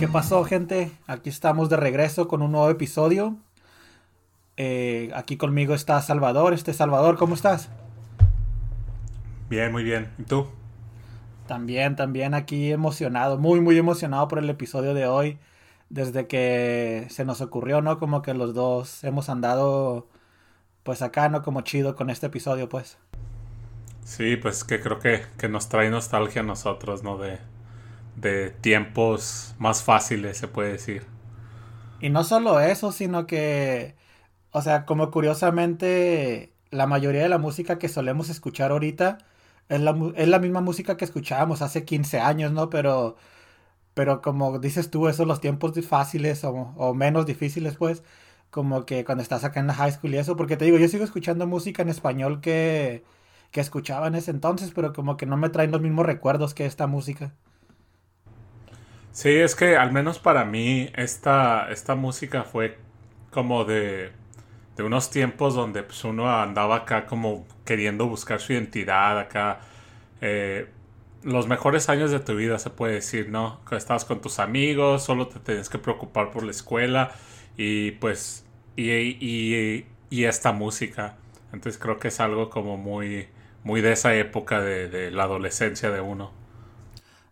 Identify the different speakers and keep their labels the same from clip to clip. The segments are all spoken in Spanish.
Speaker 1: ¿Qué pasó, gente? Aquí estamos de regreso con un nuevo episodio. Eh, aquí conmigo está Salvador. Este Salvador, ¿cómo estás?
Speaker 2: Bien, muy bien. ¿Y tú?
Speaker 1: También, también aquí emocionado, muy, muy emocionado por el episodio de hoy. Desde que se nos ocurrió, ¿no? Como que los dos hemos andado, pues acá, ¿no? Como chido con este episodio, pues.
Speaker 2: Sí, pues que creo que, que nos trae nostalgia a nosotros, ¿no? De, de tiempos más fáciles, se puede decir.
Speaker 1: Y no solo eso, sino que, o sea, como curiosamente, la mayoría de la música que solemos escuchar ahorita es la, es la misma música que escuchábamos hace 15 años, ¿no? Pero, pero como dices tú, esos los tiempos fáciles o, o menos difíciles, pues, como que cuando estás acá en la high school y eso, porque te digo, yo sigo escuchando música en español que, que escuchaba en ese entonces, pero como que no me traen los mismos recuerdos que esta música.
Speaker 2: Sí, es que al menos para mí esta, esta música fue como de, de unos tiempos donde pues, uno andaba acá como queriendo buscar su identidad acá. Eh, los mejores años de tu vida se puede decir, ¿no? Estabas con tus amigos, solo te tenías que preocupar por la escuela y pues y, y, y esta música. Entonces creo que es algo como muy, muy de esa época de la adolescencia de uno.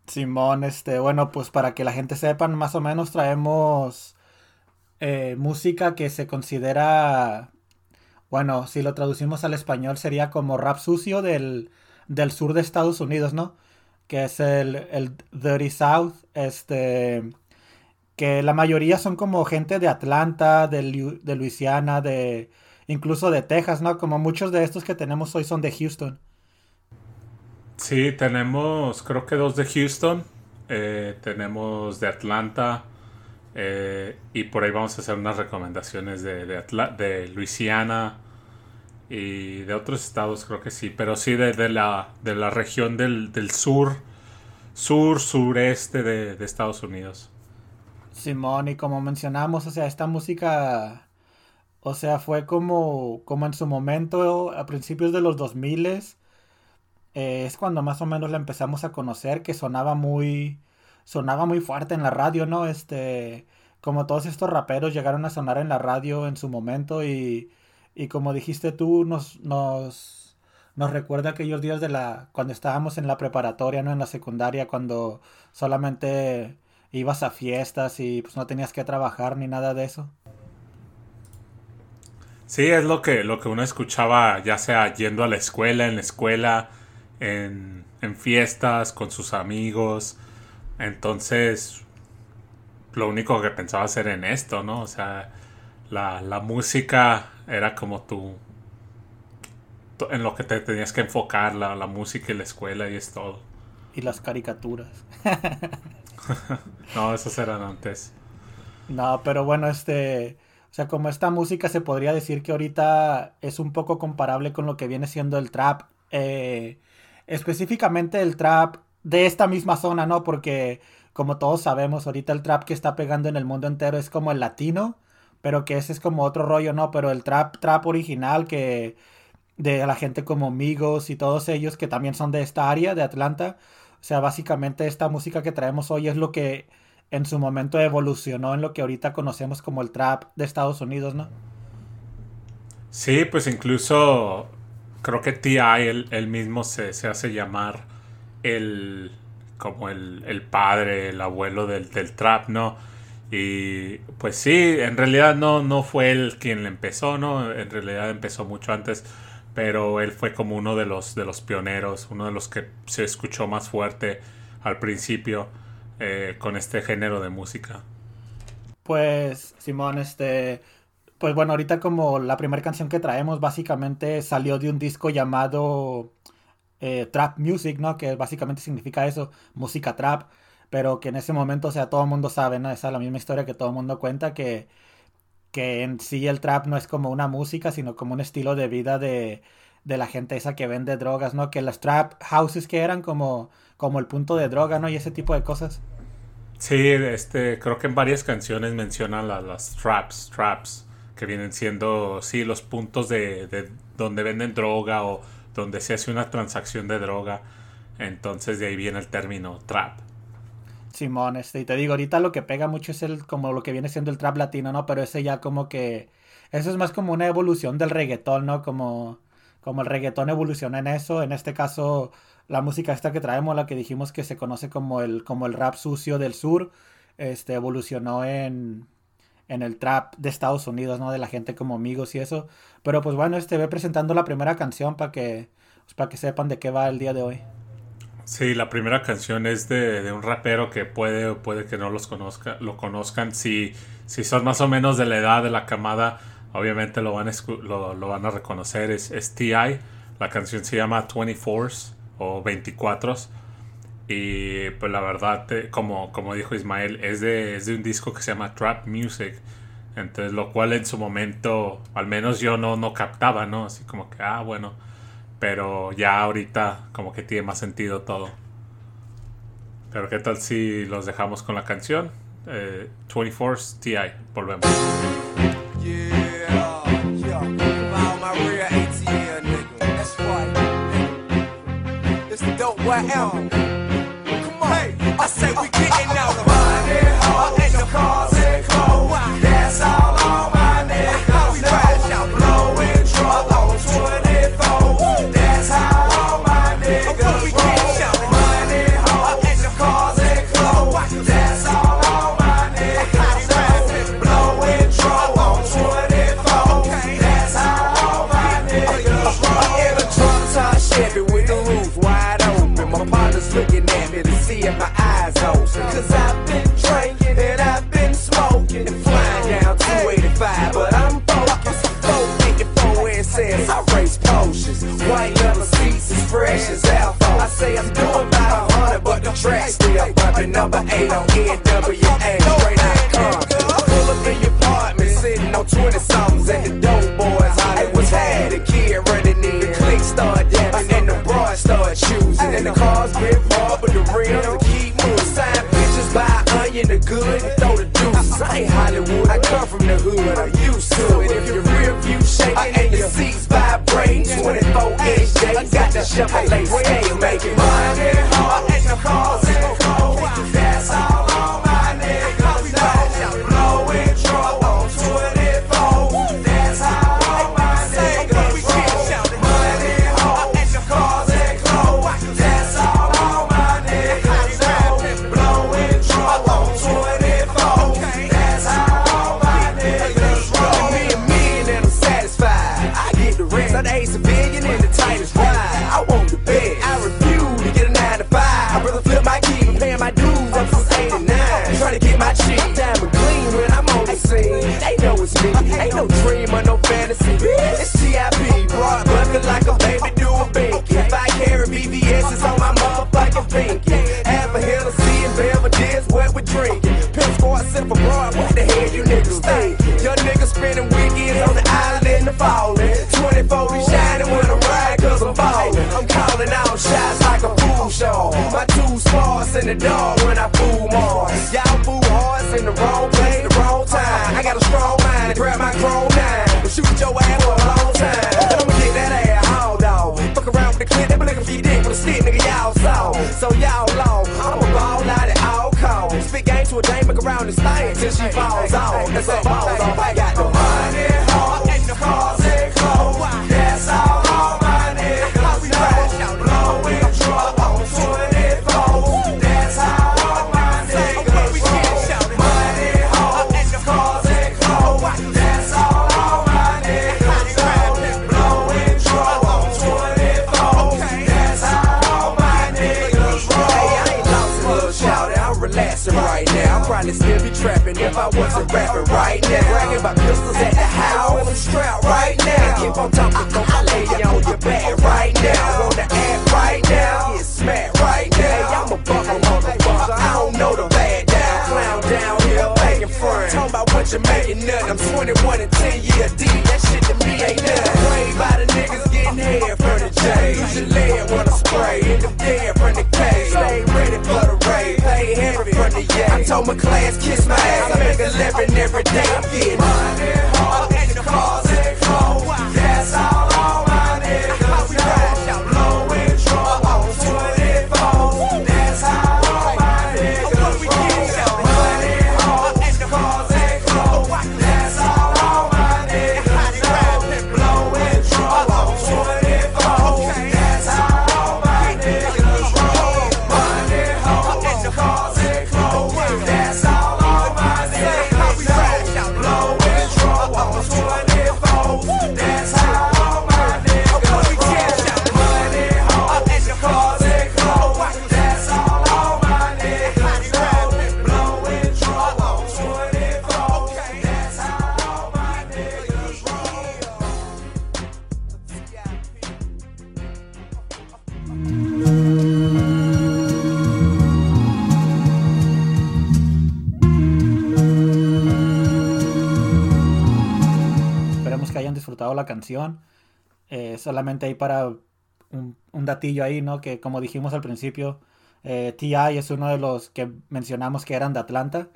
Speaker 1: Simón, este, bueno, pues para que la gente sepa, más o menos traemos eh, música que se considera, bueno, si lo traducimos al español sería como rap sucio del, del sur de Estados Unidos, ¿no? Que es el, el Dirty South, este, que la mayoría son como gente de Atlanta, de, de Luisiana, de, incluso de Texas, ¿no? Como muchos de estos que tenemos hoy son de Houston.
Speaker 2: Sí, tenemos creo que dos de Houston, eh, tenemos de Atlanta eh, y por ahí vamos a hacer unas recomendaciones de, de, Luisiana y de otros estados creo que sí, pero sí de, de la, de la región del, del sur, sur, sureste de, de Estados Unidos.
Speaker 1: Simón, y como mencionamos, o sea, esta música, o sea, fue como, como en su momento, a principios de los 2000, eh, es cuando más o menos la empezamos a conocer, que sonaba muy, sonaba muy fuerte en la radio, ¿no? Este, como todos estos raperos llegaron a sonar en la radio en su momento y, y como dijiste tú, nos, nos, nos recuerda aquellos días de la, cuando estábamos en la preparatoria, ¿no? En la secundaria, cuando solamente ibas a fiestas y pues no tenías que trabajar ni nada de eso.
Speaker 2: Sí, es lo que, lo que uno escuchaba, ya sea yendo a la escuela, en la escuela, en, en fiestas, con sus amigos. Entonces, lo único que pensaba hacer en esto, ¿no? O sea, la, la música era como tú, en lo que te tenías que enfocar, la, la música y la escuela y es todo.
Speaker 1: Y las caricaturas.
Speaker 2: No, esos eran antes.
Speaker 1: No, pero bueno, este, o sea, como esta música se podría decir que ahorita es un poco comparable con lo que viene siendo el trap, eh, específicamente el trap de esta misma zona, ¿no? Porque como todos sabemos, ahorita el trap que está pegando en el mundo entero es como el latino, pero que ese es como otro rollo, ¿no? Pero el trap, trap original que de la gente como Migos y todos ellos que también son de esta área, de Atlanta, o sea, básicamente esta música que traemos hoy es lo que en su momento evolucionó en lo que ahorita conocemos como el trap de Estados Unidos, ¿no?
Speaker 2: Sí, pues incluso creo que T.I. él, él mismo se, se hace llamar el como el, el padre, el abuelo del, del trap, ¿no? Y pues sí, en realidad no, no fue él quien le empezó, ¿no? En realidad empezó mucho antes, pero él fue como uno de los, de los pioneros, uno de los que se escuchó más fuerte al principio eh, con este género de música.
Speaker 1: Pues, Simón, este, pues bueno, ahorita como la primera canción que traemos básicamente salió de un disco llamado eh, Trap Music, ¿no? Que básicamente significa eso, música trap, pero que en ese momento, o sea, todo el mundo sabe, ¿no? Esa es la misma historia que todo el mundo cuenta, que, que en sí el trap no es como una música, sino como un estilo de vida de, de la gente esa que vende drogas, ¿no? Que las trap houses que eran como, como el punto de droga, ¿no? Y ese tipo de cosas.
Speaker 2: Sí, este, creo que en varias canciones mencionan la- las traps, traps, que vienen siendo, sí, los puntos de, de donde venden droga o donde se hace una transacción de droga. Entonces de ahí viene el término trap.
Speaker 1: Simón, este, y te digo, ahorita lo que pega mucho es el, como lo que viene siendo el trap latino, ¿no? Pero ese ya como que, eso es más como una evolución del reggaetón, ¿no? Como, como el reggaetón evoluciona en eso, en este caso, la música esta que traemos, la que dijimos que se conoce como el, como el rap sucio del sur, este, evolucionó en, en el trap de Estados Unidos, ¿no? De la gente como amigos y eso. Pero pues bueno, este ve presentando la primera canción para que, pues, que sepan de qué va el día de hoy.
Speaker 3: Sí, la primera canción es de, un rapero que puede o puede que no los conozca, lo conozcan. Si, si son más o menos de la edad de la camada, obviamente lo van a, lo, van a reconocer. Es, es T.I. La canción se llama 24s o 24 Y pues la verdad, como, como dijo Ismael, es de, es de un disco que se llama Trap Music. Entonces, lo cual en su momento, al menos yo no, no captaba, ¿no? Así como que, ah, bueno pero ya ahorita como que tiene más sentido todo. Pero qué tal si los dejamos con la canción? Eh, 24 Ti, volvemos. Yeah, yeah. say we getting out of money, hoes, and the cars and clothes. That's all on my neck. How we riding out, blowing drunk on 24. That's how all my niggas we getting out money, hoes, and the cars and clothes. That's all on my neck. How we riding, blowing drunk on 24. That's how all my niggas roll. In a drunk top Chevy with the roof wide open, my partner's looking at me to see if knows. Cause I've been drinking and I've been smoking and flying down 285, but I'm focused. 454 and says I race potions. White leather seats as fresh as alpha. I say I'm doing about 100, but the track's still bumping. Number 8 on NWA, straight out Compton. Pull up in your apartment, sitting on 20 somethings, and the dope boys hollering. was had a kid running in. The clique start dabbing, and the broad start choosing. And the cars get hard but the rims onion, the good, and throw the deuces. I ain't Hollywood, I come from the hood, I'm used to it. If your rear view shaking and your seats vibrating, 24 inch J, got the Chevrolet scale making money. And the cars
Speaker 1: the canción. Eh, solamente ahí para un, datillo ahí, ¿no? Que como dijimos al principio, eh, T.I. es uno de los que mencionamos que eran de Atlanta.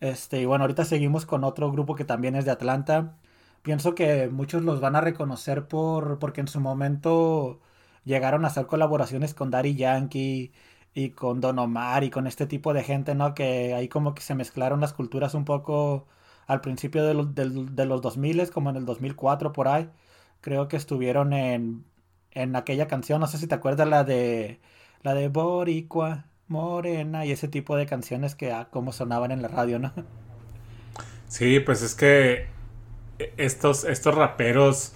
Speaker 1: Este, y bueno, ahorita seguimos con otro grupo que también es de Atlanta. Pienso que muchos los van a reconocer por porque en su momento llegaron a hacer colaboraciones con Daddy Yankee y con Don Omar y con este tipo de gente, ¿no? Que ahí como que se mezclaron las culturas un poco al principio de, los, de, 2000, como en el 2004 por ahí. Creo que estuvieron en, en aquella canción, no sé si te acuerdas la de la de Boricua, Morena y ese tipo de canciones que ah, como sonaban en la radio, ¿no?
Speaker 2: Sí, pues es que estos, estos raperos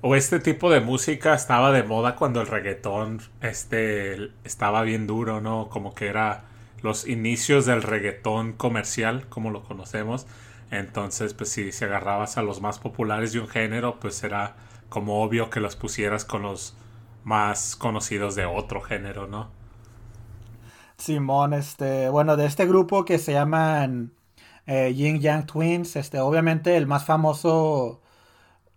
Speaker 2: o este tipo de música estaba de moda cuando el reggaetón este, estaba bien duro, ¿no? Como que era los inicios del reggaetón comercial, como lo conocemos. Entonces, pues si, si agarrabas a los más populares de un género, pues era como obvio que los pusieras con los más conocidos de otro género, ¿no?
Speaker 1: Simón, este, bueno, de este grupo que se llaman eh, Yin Yang Twins, este, obviamente el más famoso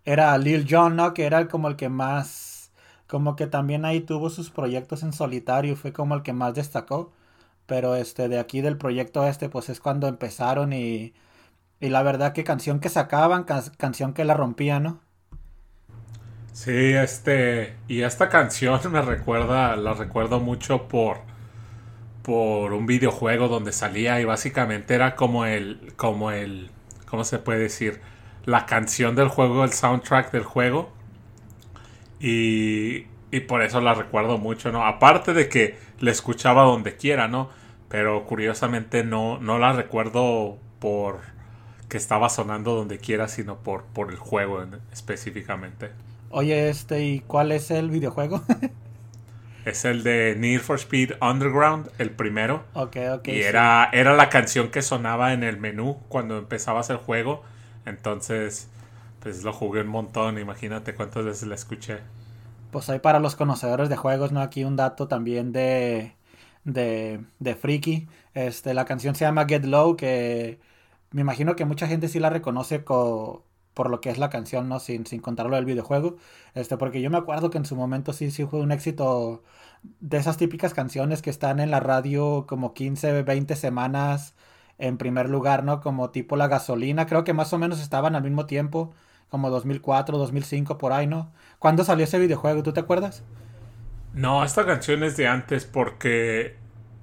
Speaker 1: era Lil Jon, ¿no? Que era como el que más, como que también ahí tuvo sus proyectos en solitario, fue como el que más destacó. Pero este, de aquí del proyecto este, pues es cuando empezaron y, y la verdad que canción que sacaban, canción que la rompía, ¿no?
Speaker 2: Sí, este, y esta canción me recuerda, la recuerdo mucho por, por un videojuego donde salía y básicamente era como el, como el, ¿cómo se puede decir? la canción del juego, el soundtrack del juego. Y, y por eso la recuerdo mucho, ¿no? Aparte de que la escuchaba donde quiera, ¿no? Pero curiosamente no, no la recuerdo por que estaba sonando donde quiera, sino por, por el juego específicamente.
Speaker 1: Oye, este, ¿y cuál es el videojuego?
Speaker 2: es el de Need for Speed Underground, el primero.
Speaker 1: Ok, ok.
Speaker 2: Y era, era la canción que sonaba en el menú cuando empezabas el juego. Entonces, pues lo jugué un montón, imagínate cuántas veces la escuché.
Speaker 1: Pues hay para los conocedores de juegos, ¿no? Aquí un dato también de, de, de Freaky. Este, la canción se llama Get Low, que me imagino que mucha gente sí la reconoce por lo que es la canción, ¿no? Sin, sin contarlo del videojuego. Este, porque yo me acuerdo que en su momento sí, sí fue un éxito de esas típicas canciones que están en la radio como 15, 20 semanas en primer lugar, ¿no? Como tipo la gasolina, creo que más o menos estaban al mismo tiempo, como 2004, 2005, por ahí, ¿no? ¿Cuándo salió ese videojuego? ¿Tú te acuerdas?
Speaker 2: No, esta canción es de antes porque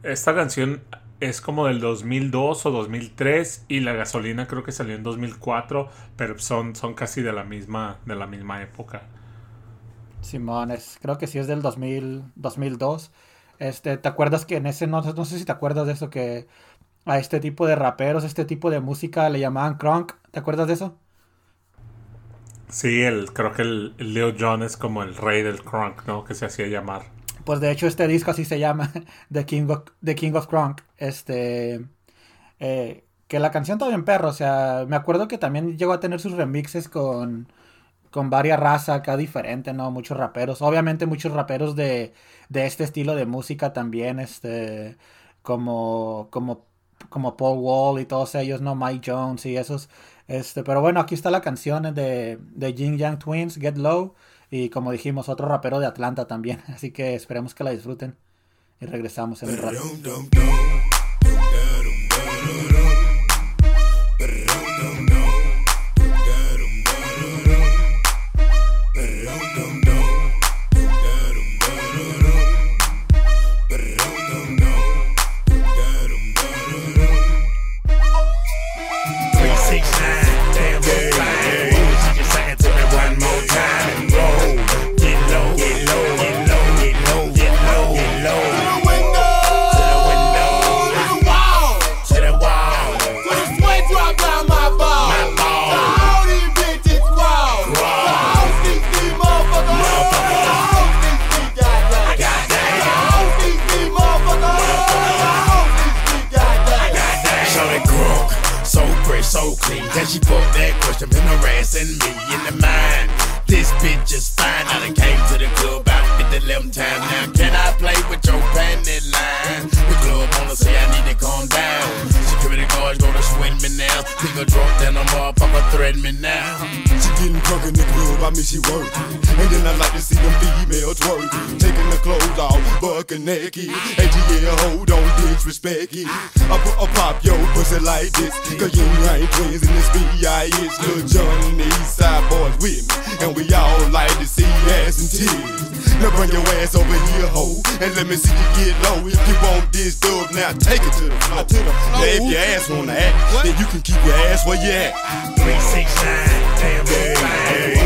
Speaker 2: esta canción es como del 2002 o 2003 y la gasolina creo que salió en 2004, pero son, son casi de la misma de la misma época.
Speaker 1: Simón, creo que sí es del 2000, 2002. Este, ¿te acuerdas que en ese no, no sé si te acuerdas de eso que a este tipo de raperos, este tipo de música le llamaban crunk. ¿Te acuerdas de eso?
Speaker 2: Sí, el, creo que el, Leo John es como el rey del crunk, ¿no? Que se hacía llamar.
Speaker 1: Pues de hecho este disco así se llama, The King of, The King of Crunk. Este... Eh, que la canción en perro, o sea, me acuerdo que también llegó a tener sus remixes con, con varias razas acá diferentes, ¿no? Muchos raperos, obviamente muchos raperos de, de este estilo de música también, este, como, como como Paul Wall y todos ellos, ¿no? Mike Jones y esos. Este, pero bueno, aquí está la canción de, de Jin Yang Twins, Get Low. Y como dijimos, otro rapero de Atlanta también. Así que esperemos que la disfruten. Y regresamos en un rato.
Speaker 4: She put that question, been harassing me in the mind. This bitch is fine. I done came to the club about 50 11 times. Now, can I play with your panty line? The club wanna say I need to calm down. Security guards gonna swing me now. nigga drunk, then a motherfucker threaten me now.
Speaker 5: She getting drunk in the club, I mean she work. And then I like to see them females twerk. Taking the clothes off, bucking naked. ATL, hold on, disrespect it. I put a pop yo pussy like this. Cause you ain't twins in this B.I.S. Lil John and the East Side boys with me. And we all like to see ass and tears. Now bring your ass over here, ho, and let me see you get low. If you want this dub, now take it to the floor. To the floor. Now if your ass wanna act, then you can keep your ass where you at.
Speaker 4: 369, damn, baby. Hey, you can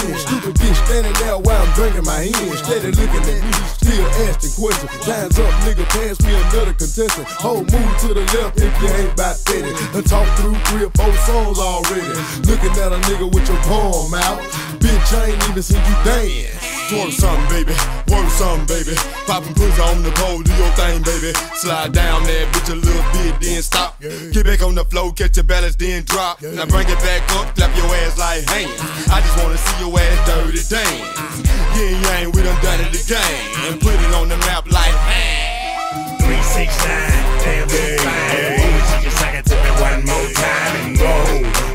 Speaker 6: Stupid bitch standing there while I'm drinking my hand. Steady looking at me, still asking questions. Time's up, nigga, pass me another contestant. Whole move to the left if you ain't about 30. Done talk through three or four songs already. Looking at a nigga with your palm out. Bitch, I ain't even seen you dance.
Speaker 5: Twerk something, baby. Work something, baby. Poppin' pussy on the pole, do your thing, baby. Slide down that bitch a little bit, then stop. Get back on the floor, catch your balance, then drop. Now bring it back up, clap your ass like hands. I just wanna see your ass dirty dance. Yeah, yeah, we done done it again. And put it on the map like, hey.
Speaker 4: Three, six, nine, damn, very fine. You can suck it to me one more time and go.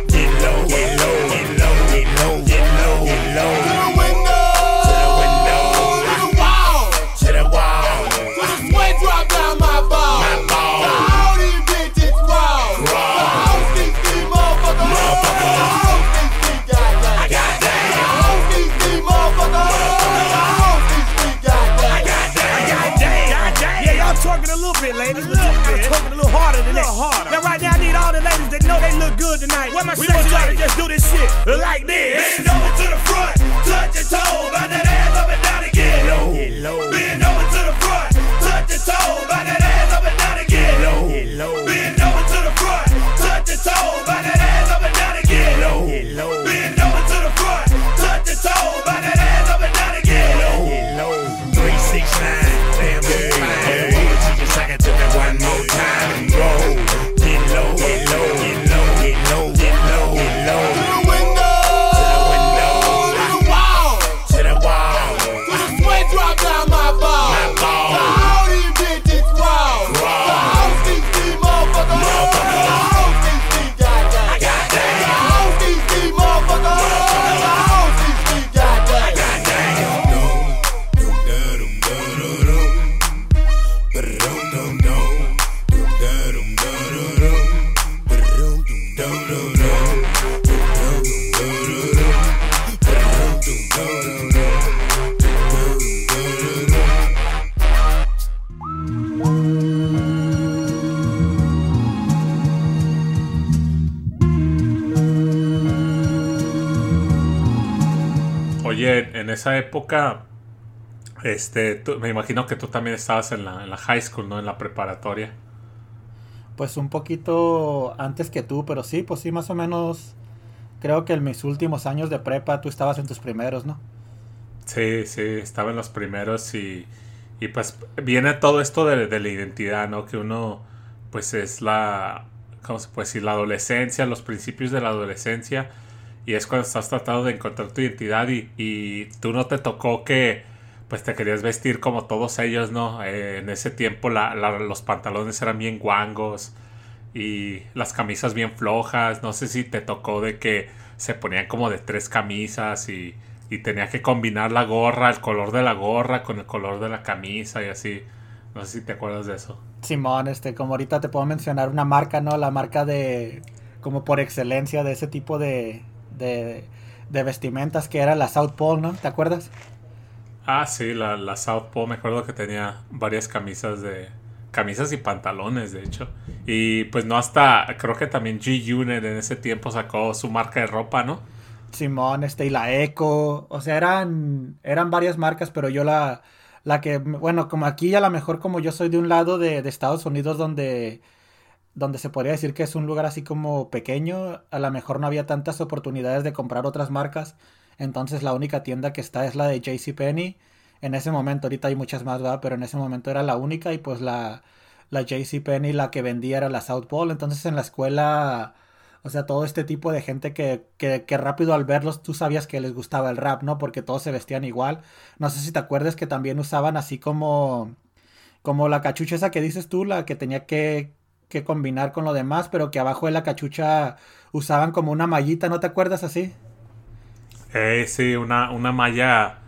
Speaker 7: A little bit, ladies. A little bit. Twerking a little harder than that. harder. Now, right now, I need all the ladies that know they look good tonight. Where my we gonna try to just do this shit like this.
Speaker 4: Bend over to the front, touch your toe, bout that ass up and down again. Get low. Bend
Speaker 2: esa época, este, tú- me imagino que tú también estabas en la, en la high school, ¿no? En la preparatoria.
Speaker 1: Pues un poquito antes que tú, pero sí, pues sí, más o menos. Creo que en mis últimos años de prepa tú estabas en tus primeros, ¿no?
Speaker 2: Sí, sí, estaba en los primeros y, Y pues viene todo esto de, de la identidad, ¿no? Que uno, pues es la, ¿cómo se puede decir? La adolescencia, los principios de la adolescencia. Y es cuando estás tratando de encontrar tu identidad y, y tú no te tocó que, pues te querías vestir como todos ellos, ¿no? Eh, en ese tiempo los pantalones eran bien guangos y las camisas bien flojas. No sé si te tocó de que se ponían como de tres camisas y, y tenía que combinar la gorra, el color de la gorra con el color de la camisa y así. No sé si te acuerdas de eso.
Speaker 1: Simón, este, como ahorita te puedo mencionar una marca, ¿no? La marca de, como por excelencia de ese tipo de, de, de vestimentas que era la South Pole, ¿no? ¿Te acuerdas?
Speaker 2: Ah, sí, la, la Southpaw, me acuerdo que tenía varias camisas de... Camisas y pantalones, de hecho. Y pues no hasta, creo que también G-Unit en ese tiempo sacó su marca de ropa, ¿no?
Speaker 1: Simón, este, y la Eco, o sea, eran, eran varias marcas, pero yo la, la que, bueno, como aquí a lo mejor como yo soy de un lado de, de Estados Unidos donde, donde se podría decir que es un lugar así como pequeño, a lo mejor no había tantas oportunidades de comprar otras marcas, entonces la única tienda que está es la de JCPenney, en ese momento, ahorita hay muchas más, ¿verdad? Pero en ese momento era la única y pues la, la JCPenney la que vendía era la South Pole, entonces en la escuela... O sea, todo este tipo de gente que, que, que rápido al verlos tú sabías que les gustaba el rap, ¿no? Porque todos se vestían igual. No sé si te acuerdas que también usaban así como, como la cachucha esa que dices tú, la que tenía que, que combinar con lo demás, pero que abajo de la cachucha usaban como una mallita, ¿no te acuerdas así?
Speaker 2: Eh, sí, una, una malla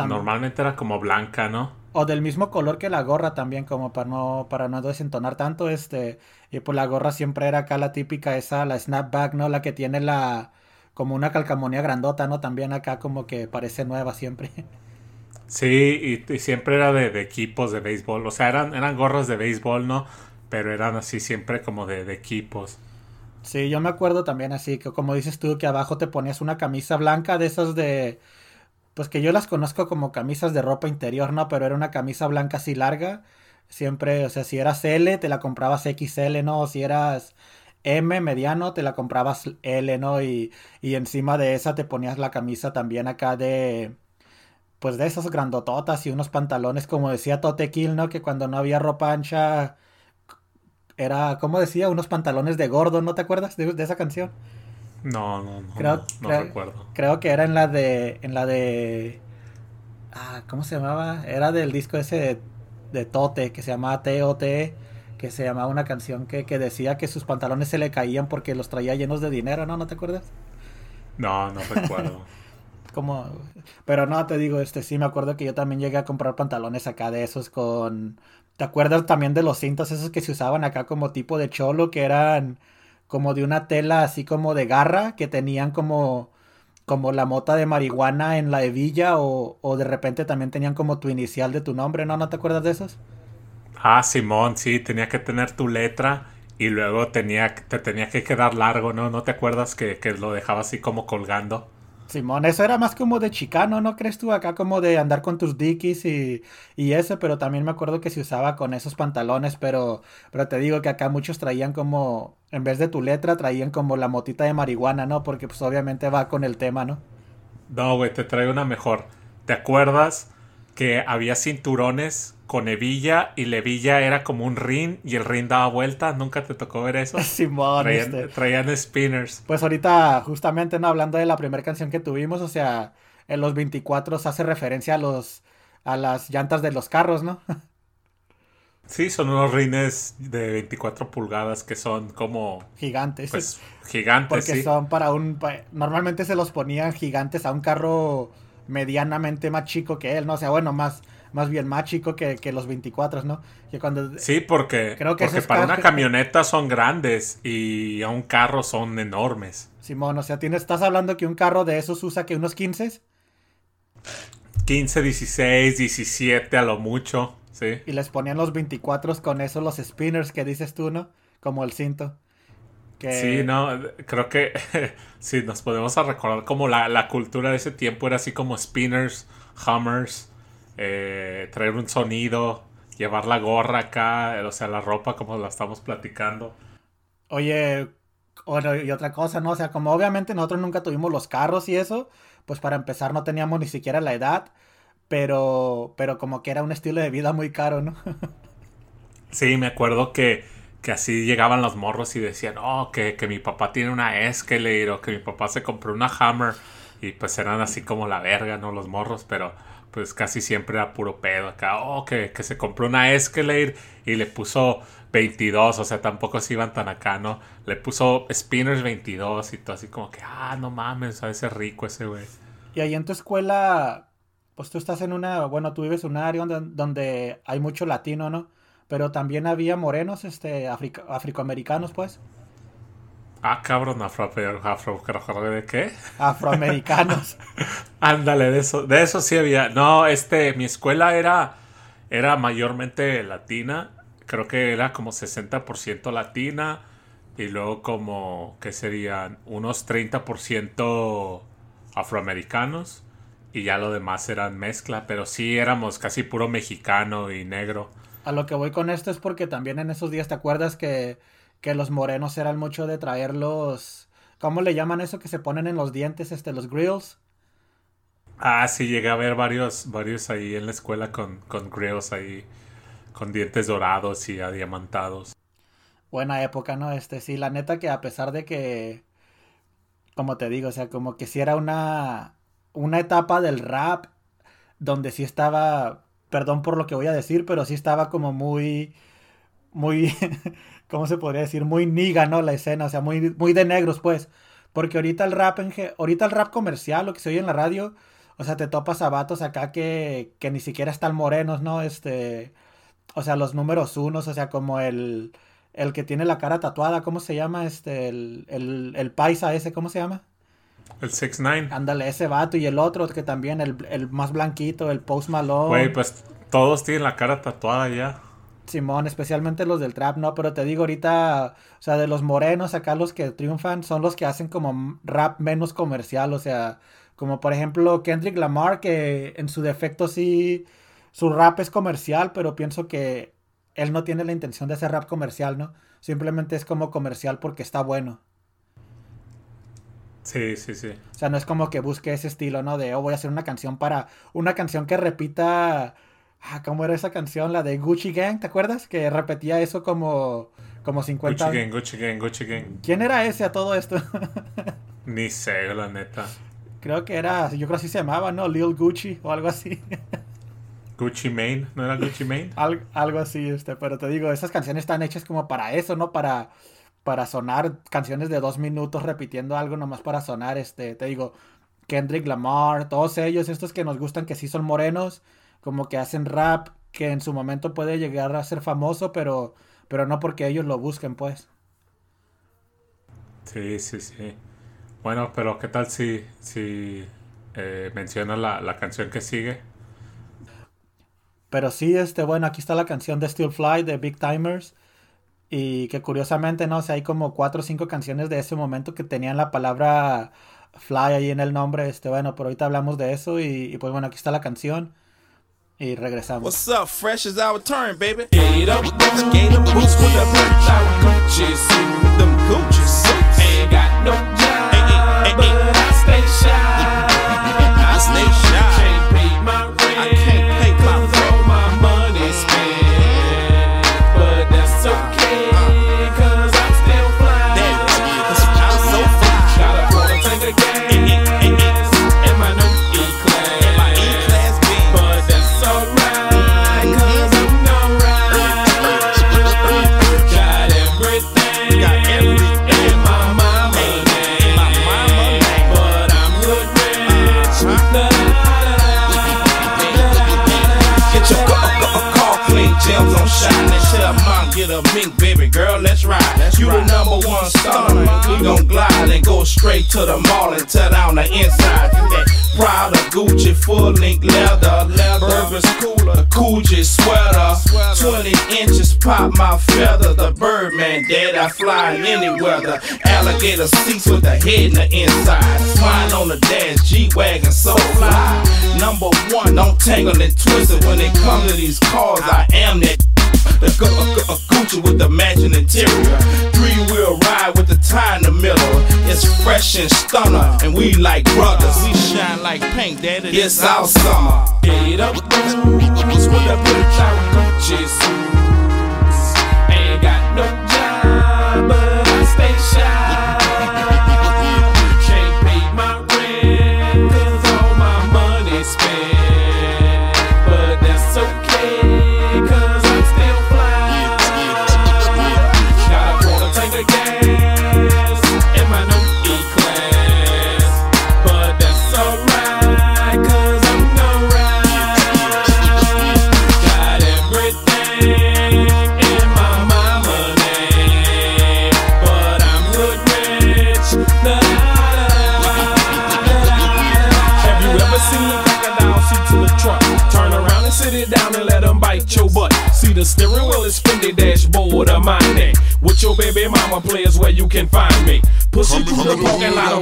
Speaker 2: normalmente era como blanca, ¿no?
Speaker 1: O del mismo color que la gorra también, como para no, para no desentonar tanto, este, y pues la gorra siempre era acá la típica, esa, la snapback, ¿no? La que tiene la, como una calcamonía grandota, ¿no? También acá como que parece nueva siempre.
Speaker 2: Sí, y, y siempre era de, de equipos de béisbol. O sea, eran, eran gorras de béisbol, ¿no? Pero eran así siempre como de, equipos.
Speaker 1: Sí, yo me acuerdo también así, que como dices tú, que abajo te ponías una camisa blanca de esas de, pues que yo las conozco como camisas de ropa interior, ¿no? Pero era una camisa blanca así larga. Siempre, o sea, si eras L, te la comprabas XL, ¿no? O si eras M mediano, te la comprabas L, ¿no? Y, y encima de esa te ponías la camisa también acá de, pues de esas grandototas y unos pantalones, como decía Tote Kill, ¿no? Que cuando no había ropa ancha, era, como decía, unos pantalones de gordo, ¿no te acuerdas de, de esa canción?
Speaker 2: No, no, no,
Speaker 1: Creo-
Speaker 2: no, no
Speaker 1: creo-
Speaker 2: recuerdo.
Speaker 1: Creo que era en la de. En la de. Ah, ¿cómo se llamaba? Era del disco ese de, de Tote, que se llamaba T.O.T. Que se llamaba una canción que, que decía que sus pantalones se le caían porque los traía llenos de dinero, ¿no? ¿No te acuerdas?
Speaker 2: No, no recuerdo.
Speaker 1: Como. Pero no, te digo, este sí me acuerdo que yo también llegué a comprar pantalones acá de esos con. ¿Te acuerdas también de los cintos esos que se usaban acá como tipo de cholo que eran como de una tela así como de garra que tenían como como la mota de marihuana en la hebilla o, o de repente también tenían como tu inicial de tu nombre, ¿no? ¿No te acuerdas de esos?
Speaker 2: Ah, Simón, sí, tenía que tener tu letra y luego tenía, te tenía que quedar largo, ¿no? ¿No te acuerdas que, que lo dejaba así como colgando?
Speaker 1: Simón, eso era más como de chicano, ¿no crees tú? Acá como de andar con tus dickies y, y eso, pero también me acuerdo que se usaba con esos pantalones, pero, pero te digo que acá muchos traían como, en vez de tu letra, traían como la motita de marihuana, ¿no? Porque pues obviamente va con el tema, ¿no?
Speaker 2: No, güey, te traigo una mejor. ¿Te acuerdas que había cinturones con hebilla y la hebilla era como un ring y el ring daba vuelta? ¿Nunca te tocó ver eso?
Speaker 1: Simón,
Speaker 2: Traían,
Speaker 1: este.
Speaker 2: traían spinners.
Speaker 1: Pues ahorita, justamente, ¿no? Hablando de la primera canción que tuvimos, o sea, en los 24 hace referencia a los, a las llantas de los carros, ¿no?
Speaker 2: Sí, son unos rines de 24 pulgadas que son como,
Speaker 1: Gigantes.
Speaker 2: pues, gigantes,
Speaker 1: Porque
Speaker 2: sí.
Speaker 1: son para un... Normalmente se los ponían gigantes a un carro medianamente más chico que él, ¿no? O sea, bueno, más, más bien más chico que, que los 24, ¿no? Que cuando...
Speaker 2: Sí, porque,
Speaker 1: Creo que
Speaker 2: porque para una camioneta son grandes y a un carro son enormes.
Speaker 1: Simón, o sea, tienes, estás hablando que un carro de esos usa que unos 15
Speaker 2: 15, 16, 17 a lo mucho, sí.
Speaker 1: y les ponían los 24 con eso, los spinners que dices tú, ¿no? Como el cinto. Que...
Speaker 2: Sí, no, creo que sí, nos podemos a recordar como la, la cultura de ese tiempo era así como spinners, hummers, eh, traer un sonido, llevar la gorra acá, o sea, la ropa como la estamos platicando.
Speaker 1: Oye, bueno, y otra cosa, ¿no? O sea, como obviamente nosotros nunca tuvimos los carros y eso, pues para empezar no teníamos ni siquiera la edad, pero, pero como que era un estilo de vida muy caro, ¿no?
Speaker 2: Sí, me acuerdo que, que así llegaban los morros y decían, oh, que, que mi papá tiene una Escalade o que mi papá se compró una Hammer. Y pues eran así como la verga, ¿no? Los morros, pero pues casi siempre era puro pedo acá. Oh, que, que se compró una Escalade y le puso 22, o sea, tampoco se iban tan acá, ¿no? Le puso Spinners 22 y todo así como que, ah, no mames, a ese rico ese güey.
Speaker 1: Y ahí en tu escuela, pues tú estás en una, bueno, tú vives en un área donde, donde hay mucho latino, ¿no? Pero también había morenos, este, africa- afroamericanos, pues.
Speaker 2: Ah, cabrón, afro, afro, afro, ¿de qué?
Speaker 1: Afroamericanos.
Speaker 2: Ándale, de eso, de eso sí había. No, este, mi escuela era, era mayormente latina. Creo que era como 60% latina. Y luego como, ¿qué serían? Unos 30% afroamericanos. Y ya lo demás eran mezcla. Pero sí éramos casi puro mexicano y negro.
Speaker 1: A lo que voy con esto es porque también en esos días te acuerdas que, que los morenos eran mucho de traer los... ¿Cómo le llaman eso que se ponen en los dientes, este, los grills?
Speaker 2: Ah, sí, llegué a ver varios, varios ahí en la escuela con, con grills ahí. Con dientes dorados y adiamantados.
Speaker 1: Buena época, ¿no? Este, sí, la neta que a pesar de que, como te digo, o sea, como que sí era una, una etapa del rap donde sí estaba, perdón por lo que voy a decir, pero sí estaba como muy, muy, ¿cómo se podría decir? Muy niga, ¿no? La escena, o sea, muy, muy de negros, pues. Porque ahorita el rap, en, ahorita el rap comercial, lo que se oye en la radio, o sea, te topas a vatos acá que, que ni siquiera están morenos, ¿no? Este, o sea, los números unos, o sea, como el, el que tiene la cara tatuada, ¿cómo se llama? Este, el, el, el paisa ese, ¿cómo se llama?
Speaker 2: El 6ix9ine.
Speaker 1: Ándale, ese vato y el otro que también, el, el más blanquito, el Post Malone.
Speaker 2: Güey, pues todos tienen la cara tatuada ya.
Speaker 1: Simón, especialmente los del trap, ¿no? Pero te digo ahorita, o sea, de los morenos acá los que triunfan son los que hacen como rap menos comercial, o sea, como por ejemplo Kendrick Lamar, que en su defecto sí, su rap es comercial, pero pienso que él no tiene la intención de hacer rap comercial, ¿no? Simplemente es como comercial porque está bueno.
Speaker 2: Sí, sí, sí.
Speaker 1: O sea, no es como que busque ese estilo, ¿no? De, oh, voy a hacer una canción para, una canción que repita, ah, ¿cómo era esa canción? La de Gucci Gang, ¿te acuerdas? Que repetía eso como, como 50
Speaker 2: Gucci Gang, Gucci Gang, Gucci Gang.
Speaker 1: ¿Quién era ese a todo esto?
Speaker 2: Ni sé, la neta.
Speaker 1: creo que era, yo creo así se llamaba, ¿no? Lil Gucci o algo así.
Speaker 2: Gucci Mane, ¿no era Gucci Mane?
Speaker 1: Al- algo así, este, pero te digo, esas canciones están hechas como para eso, ¿no? Para, para sonar canciones de dos minutos repitiendo algo nomás para sonar, este, te digo, Kendrick Lamar, todos ellos, estos que nos gustan que sí son morenos, como que hacen rap que en su momento puede llegar a ser famoso, pero, pero no porque ellos lo busquen, pues.
Speaker 2: Sí, sí, sí. Bueno, pero ¿qué tal si, si eh, menciona la, la canción que sigue?
Speaker 1: Pero sí, este, bueno, aquí está la canción de Still Fly de Big Timers. Y que curiosamente, no sé, hay como cuatro o cinco canciones de ese momento que tenían la palabra fly ahí en el nombre. Este, bueno, pero ahorita hablamos de eso. Y, y pues bueno, aquí está la canción. Y regresamos.
Speaker 8: What's up? Fresh is our turn, baby. Up, boots with the boots out. Gucci suit, them Gucci suits. Ain't got no job, but I stay shy. You the number one we gon' glide and go straight to the mall and tear down the inside. That Prada, Gucci, full link leather, Burberry's cooler, Coogee sweater, 20 inches pop my feather. The Birdman dead, I fly in any weather. Alligator seats with the head in the inside. Swine on the dash, G-Wagon, so fly. Number one, don't tangle and twist it when it comes to these cars. I am that. The gu- gu- gu- Gucci with the matching interior. Three wheel ride with the tie in the middle. It's fresh and stunner, and we like brothers.
Speaker 9: We shine like pink, daddy.
Speaker 8: It's our summer.
Speaker 9: Get up, with the out Jesus.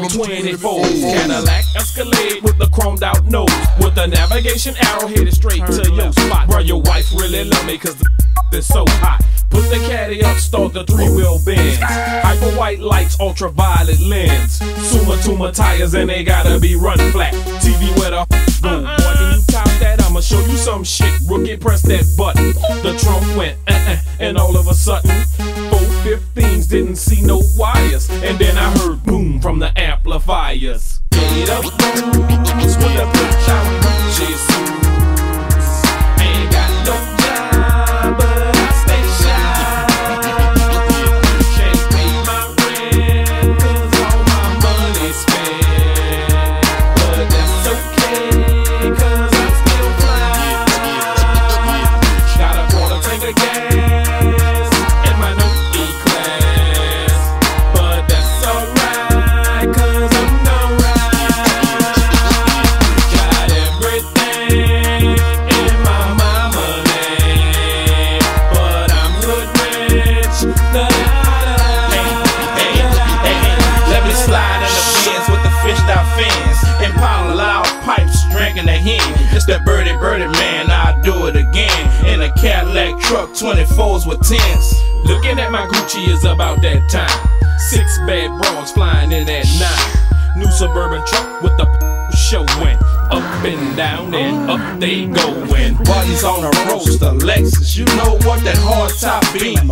Speaker 9: On 24. Cadillac Escalade with the chromed out nose. With the navigation arrow headed straight to your spot. Where your wife really love me cause the is so hot. Put the caddy up, start the three wheel bends. Hyper white lights, ultraviolet lens. Suma Tuma tires, and they gotta be run flat. TV where the go. Boy, can you top that? I'ma show you some shit. Rookie, press that button. The trunk went, uh uh, and all of a sudden, 415s didn't see no wires. And then I heard boom from the amplifiers. Get up, with the bitch out. Jesus.
Speaker 8: Cadillac truck, 24s with 10s.
Speaker 9: Looking at my Gucci is about that time. Six bad bras flying in at nine. New suburban truck with the showing. Up and down and up they going.
Speaker 8: Buttons on a roaster, Lexus. You know what that hard top beam,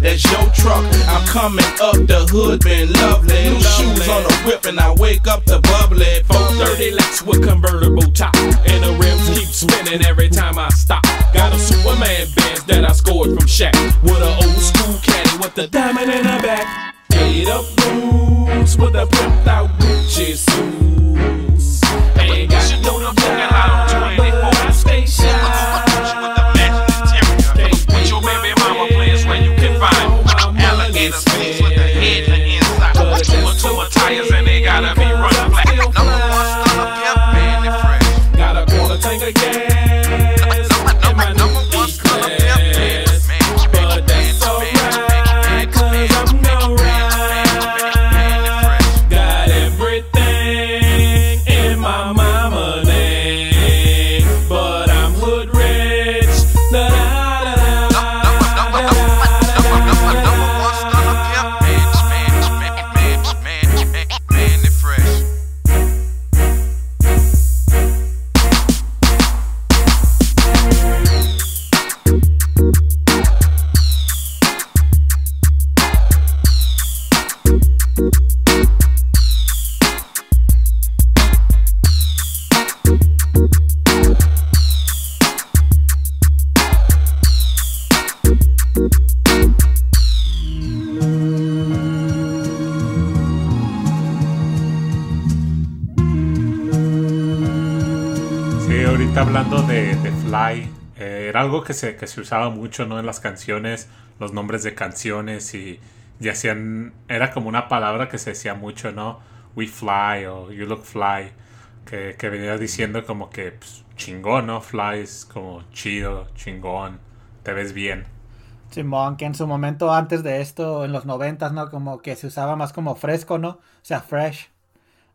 Speaker 8: that's your truck. I'm coming up the hood, been lovely. New shoes on the whip, and I wake up the bubbly.
Speaker 9: 430 Lex with convertible top. And the rims keep spinning every time I scored. With an old school caddy with the diamond in her back. Eight up boots with a pimped out Gucci suits.
Speaker 2: Que se, que se usaba mucho, ¿no? En las canciones, los nombres de canciones y, y hacían, era como una palabra que se decía mucho, ¿no? We fly o you look fly, que, que venía diciendo como que pues, chingón, ¿no? Fly es como chido, chingón, te ves bien.
Speaker 1: Simón, que en su momento antes de esto, en los noventas, ¿no? Como que se usaba más como fresco, ¿no? O sea, fresh.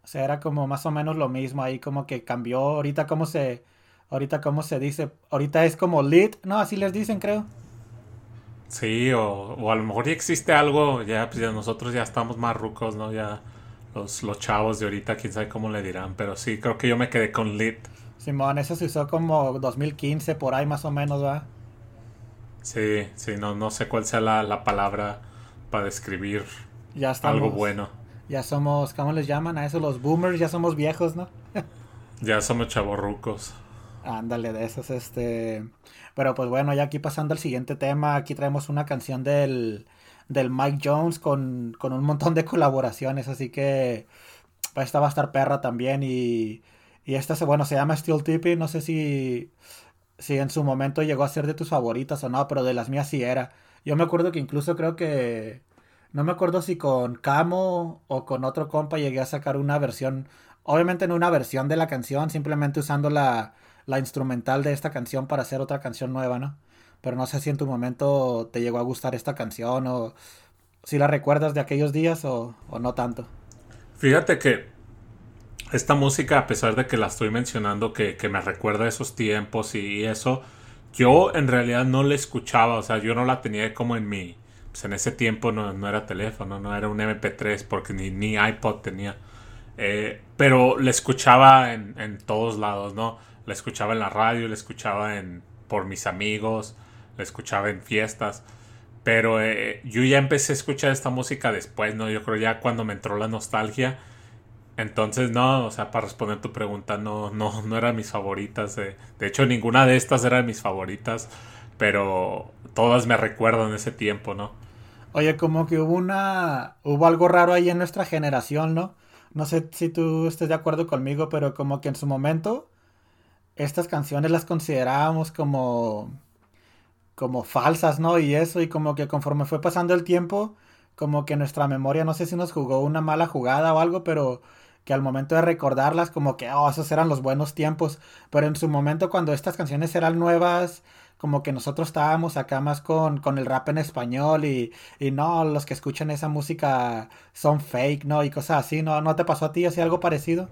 Speaker 1: O sea, era como más o menos lo mismo ahí, como que cambió. Ahorita cómo se, ahorita cómo se dice, ahorita es como lit, ¿no? Así les dicen, creo.
Speaker 2: Sí, o, o a lo mejor ya existe algo, ya, pues ya nosotros ya estamos más rucos, ¿no? Ya los, los chavos de ahorita, quién sabe cómo le dirán, pero sí, creo que yo me quedé con Lit.
Speaker 1: Simón, eso se usó como 2015, por ahí más o menos, ¿va?
Speaker 2: Sí, sí, no, no sé cuál sea la, la palabra para describir
Speaker 1: Ya estamos.
Speaker 2: algo bueno.
Speaker 1: Ya somos, ¿cómo les llaman a eso? Los boomers, ya somos viejos, ¿no?
Speaker 2: Ya somos chavorrucos.
Speaker 1: Ándale, de esos, este... Pero pues bueno, ya aquí pasando al siguiente tema, aquí traemos una canción del, del Mike Jones con, con un montón de colaboraciones, así que pues, esta va a estar perra también y, y esta, bueno, se llama Steel Tippy, no sé si, si en su momento llegó a ser de tus favoritas o no, pero de las mías sí era. Yo me acuerdo que incluso creo que, no me acuerdo si con Camo o con otro compa llegué a sacar una versión, obviamente no una versión de la canción, simplemente usando la, la instrumental de esta canción para hacer otra canción nueva, ¿no? Pero no sé si en tu momento te llegó a gustar esta canción o si la recuerdas de aquellos días o, o no tanto.
Speaker 2: Fíjate que esta música, a pesar de que la estoy mencionando, que, que me recuerda a esos tiempos y eso, yo en realidad no la escuchaba, o sea, yo no la tenía como en mi... Pues en ese tiempo no, no era teléfono, no era un MP3 porque ni, ni iPod tenía. Eh, pero la escuchaba en, en todos lados, ¿no? La escuchaba en la radio, la escuchaba en, por mis amigos, la escuchaba en fiestas. Pero eh, yo ya empecé a escuchar esta música después, ¿no? Yo creo ya cuando me entró la nostalgia. Entonces, no, o sea, para responder tu pregunta, no, no, no eran mis favoritas. De, de hecho, ninguna de estas eran mis favoritas. Pero todas me recuerdan ese tiempo, ¿no?
Speaker 1: Oye, como que hubo una. Hubo algo raro ahí en nuestra generación, ¿no? No sé si tú estés de acuerdo conmigo, pero como que en su momento. Estas canciones las considerábamos como. como falsas, ¿no? Y eso, y como que conforme fue pasando el tiempo, como que nuestra memoria, no sé si nos jugó una mala jugada o algo, pero que al momento de recordarlas, como que, oh, esos eran los buenos tiempos. Pero en su momento, cuando estas canciones eran nuevas, como que nosotros estábamos acá más con, con el rap en español y, y no, los que escuchan esa música son fake, ¿no? Y cosas así, ¿no? ¿No te pasó a ti así algo parecido?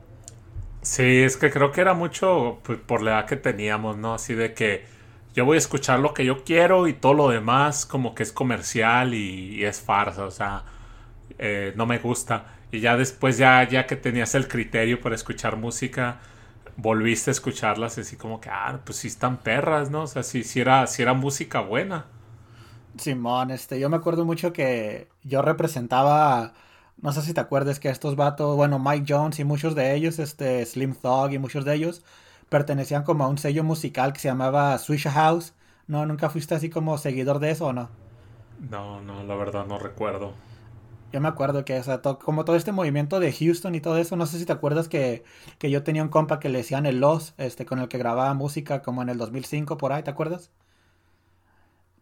Speaker 2: Sí, es que creo que era mucho pues, por la edad que teníamos, ¿no? Así de que yo voy a escuchar lo que yo quiero y todo lo demás como que es comercial y, es farsa, o sea, eh, no me gusta. Y ya después, ya, ya que tenías el criterio para escuchar música, volviste a escucharlas así como que, ah, pues sí están perras, ¿no? O sea, sí, sí era, sí era música buena.
Speaker 1: Simón, este, yo me acuerdo mucho que yo representaba, no sé si te acuerdas que estos vatos, bueno, Mike Jones y muchos de ellos, este, Slim Thug y muchos de ellos, pertenecían como a un sello musical que se llamaba Swisha House. ¿No? ¿Nunca fuiste así como seguidor de eso o no?
Speaker 2: No, no, la verdad no recuerdo.
Speaker 1: Yo me acuerdo que, o sea, to- como todo este movimiento de Houston y todo eso, no sé si te acuerdas que, que yo tenía un compa que le decían el Los, este, con el que grababa música como en el 2005 por ahí, ¿te acuerdas?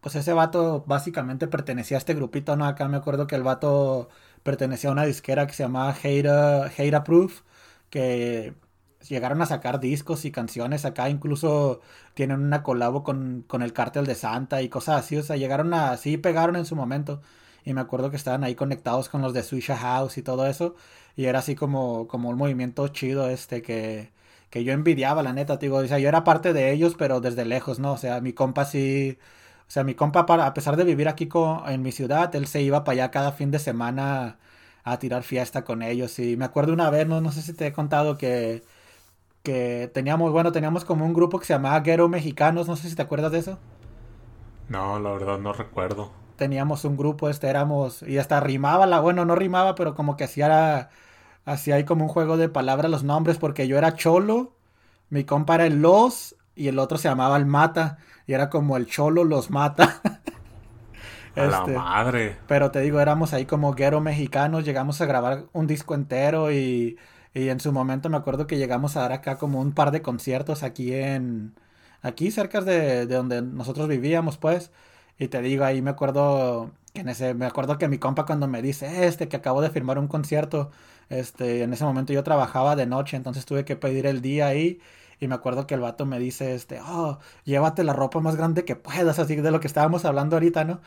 Speaker 1: Pues ese vato básicamente pertenecía a este grupito, ¿no? Acá me acuerdo que el vato pertenecía a una disquera que se llamaba Hate, Proof, que llegaron a sacar discos y canciones acá, incluso tienen una colabo con, con el Cártel de Santa y cosas así, o sea, llegaron a, sí pegaron en su momento. Y me acuerdo que estaban ahí conectados con los de Swisha House y todo eso. Y era así como, como un movimiento chido este que, que yo envidiaba, la neta, digo. O sea, yo era parte de ellos, pero desde lejos, ¿no? O sea, mi compa sí... O sea, mi compa, para, a pesar de vivir aquí co- en mi ciudad, él se iba para allá cada fin de semana a tirar fiesta con ellos. Y me acuerdo una vez, no, no sé si te he contado que, que teníamos, bueno, teníamos como un grupo que se llamaba Ghetto Mexicanos, no sé si te acuerdas de eso.
Speaker 2: No, la verdad no recuerdo.
Speaker 1: teníamos un grupo, este éramos, y hasta rimaba la, bueno, no rimaba, pero como que hacía, hacía ahí como un juego de palabras los nombres, porque yo era Cholo, mi compa era el Los, y el otro se llamaba el Mata, y era como el Cholo los mata.
Speaker 2: A la
Speaker 1: Este,
Speaker 2: madre.
Speaker 1: pero te digo, éramos ahí como guero mexicanos, llegamos a grabar un disco entero y, y en su momento me acuerdo que llegamos a dar acá como un par de conciertos aquí en, aquí cerca de, de donde nosotros vivíamos pues, y te digo, ahí me acuerdo que en ese, me acuerdo que mi compa cuando me dice, este, que acabo de firmar un concierto, este, en ese momento yo trabajaba de noche, entonces tuve que pedir el día ahí. Y me acuerdo que el vato me dice, este, oh, llévate la ropa más grande que puedas, así de lo que estábamos hablando ahorita, ¿no?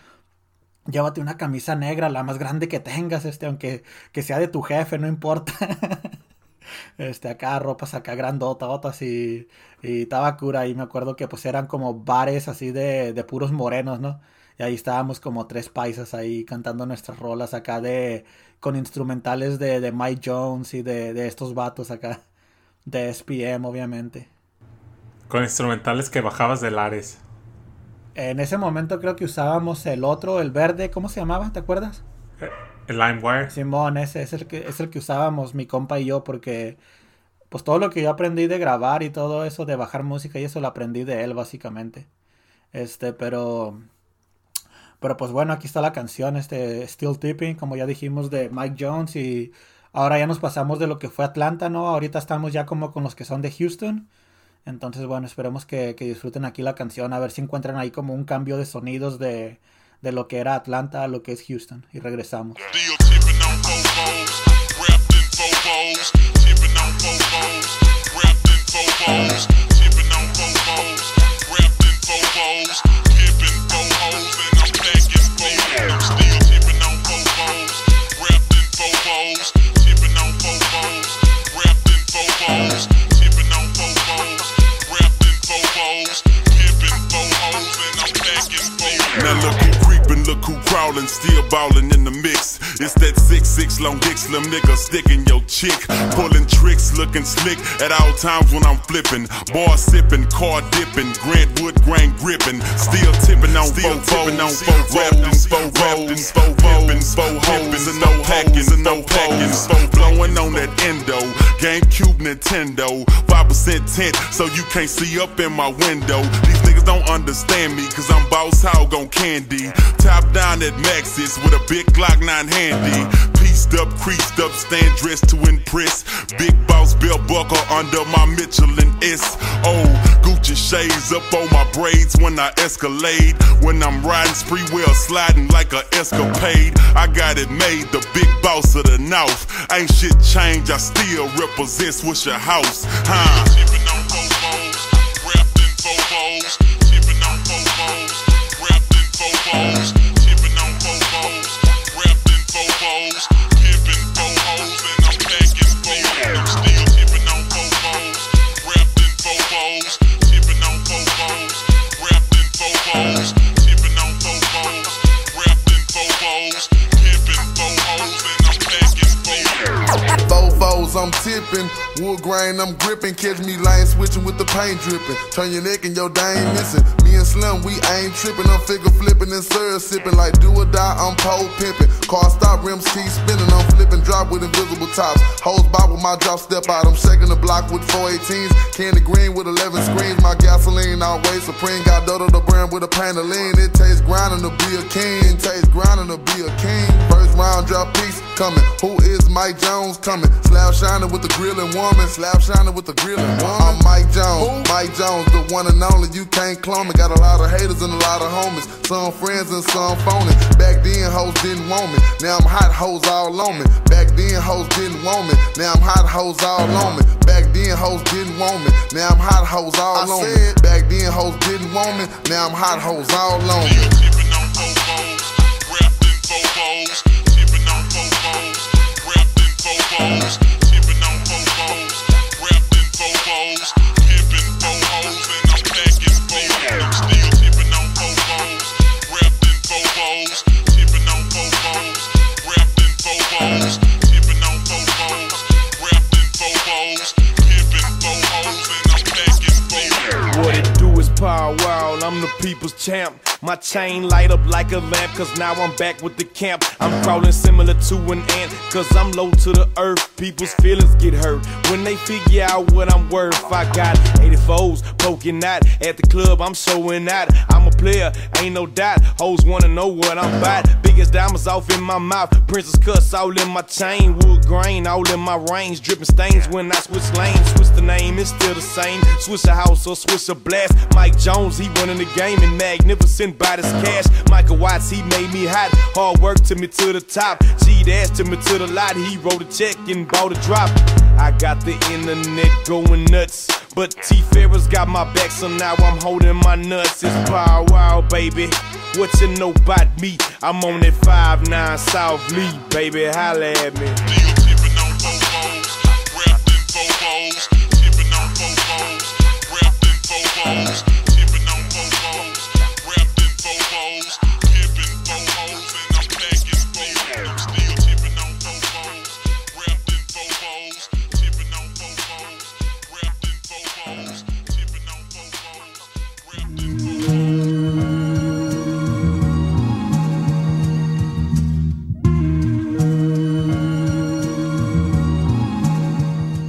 Speaker 1: Llévate una camisa negra, la más grande que tengas, este, aunque que sea de tu jefe, no importa. Este, acá ropas acá grandotas y, y estaba cura y me acuerdo que pues eran como bares así de, de puros morenos, ¿no? Y ahí estábamos como tres paisas ahí cantando nuestras rolas acá de con instrumentales de, de Mike Jones y de, de estos vatos acá. De SPM, obviamente.
Speaker 2: Con instrumentales que bajabas del Ares.
Speaker 1: En ese momento creo que usábamos el otro, el verde, ¿cómo se llamaba? ¿Te acuerdas?
Speaker 2: El LimeWire.
Speaker 1: Simón, ese es el que es el que usábamos mi compa y yo porque pues todo lo que yo aprendí de grabar y todo eso de bajar música y eso lo aprendí de él básicamente. Este, pero pero pues bueno, aquí está la canción este Still Tipping, como ya dijimos de Mike Jones y ahora ya nos pasamos de lo que fue Atlanta, ¿no? Ahorita estamos ya como con los que son de Houston. Entonces, bueno, esperemos que, que disfruten aquí la canción, a ver si encuentran ahí como un cambio de sonidos de, de lo que era Atlanta a lo que es Houston. Y regresamos.
Speaker 10: Look who crawlin', still ballin' in the mix. It's that six six long dick slim nigga sticking your chick, pulling tricks, looking slick at all times when I'm flippin'. Bar sippin', car dippin', Grant Wood grain grippin', still tippin' on still tippin' on four wrapped four rolls, four rolls, four hoes, and no packin', and no packin', four blowin' on that endo, GameCube Nintendo, five percent tint, so you can't see up in my window. These don't understand me, cause I'm boss hog on candy. Top down at Maxis with a big Glock 9 handy. Pieced up, creased up, stand dressed to impress. Big boss belt buckle under my Michelin S. Oh, Gucci shades up on my braids when I escalade. When I'm riding spree wheel sliding like a escapade. I got it made, the big boss of the north. Ain't shit changed, I still represent Swisher House. Huh?
Speaker 11: I'm tipping. Wood grain, I'm gripping. Catch me lying, switching with the paint dripping. Turn your neck and your dang missing. Me and Slim, we ain't tripping. I'm figure flipping and syrup sipping. Like do or die, I'm pole pimping. Car stop, rims keep spinning. I'm flipping drop with invisible tops. Hose bob with my drop step out. I'm shaking the block with 418s. Candy green with 11 screens. My gasoline always supreme. Got Dodo the brand with a of lean. It tastes grinding to be a king. Tastes grinding to be a king. First round drop piece coming. Who is Mike Jones coming? Slap shining with the grilling woman. Slap shining with the grilling woman. I'm Mike Jones. Mike Jones, the one and only. You can't clone me. Got a lot of haters and a lot of homies. Some friends and some phony. Back then, hoes didn't want me. Now I'm hot hoes all on me. Back then, hoes didn't want me. Now I'm hot hoes all on me. Back then, hoes didn't want me. Now I'm hot hoes all on me. Back then, hoes didn't want me. Now I'm hot hoes all on me.
Speaker 12: Tipping on fofos, wrapped in
Speaker 7: the people's champ. My chain light up like a lamp, cause now I'm back with the camp. I'm crawling similar to an ant, cause I'm low to the earth. People's feelings get hurt when they figure out what I'm worth. I got 84s poking out at the club, I'm showing out. I'm a player, ain't no doubt. Hoes wanna know what I'm about. Biggest diamonds off in my mouth, princess cuts all in my chain. Wood grain all in my range, dripping stains when I switch lanes. Switch the name, it's still the same. Switch a house or switch a blast. Mike Jones, he running the game and magnificent by this cash. Michael Watts, he made me hot. Hard work to me to the top. G dash to me to the lot. He wrote a check and bought a drop. I got the internet going nuts. But T Ferris got my back, so now I'm holding my nuts. It's power wow, baby. What you know about me? I'm on that 5-9 South Lee, baby. Holla at me.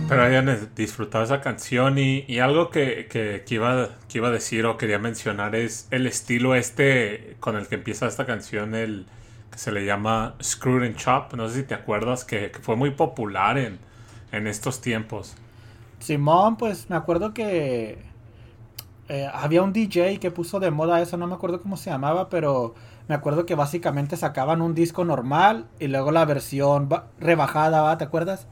Speaker 2: Espero hayan disfrutado esa canción y, y algo que, que- iba, que iba a decir o quería mencionar es el estilo este con el que empieza esta canción, el que se le llama Screwed and Chop. No sé si te acuerdas que, fue muy popular en, en estos tiempos.
Speaker 1: Simón, pues me acuerdo que eh, había un DJ que puso de moda eso, no me acuerdo cómo se llamaba, pero me acuerdo que básicamente sacaban un disco normal y luego la versión ba- rebajada, ¿va? ¿Te acuerdas?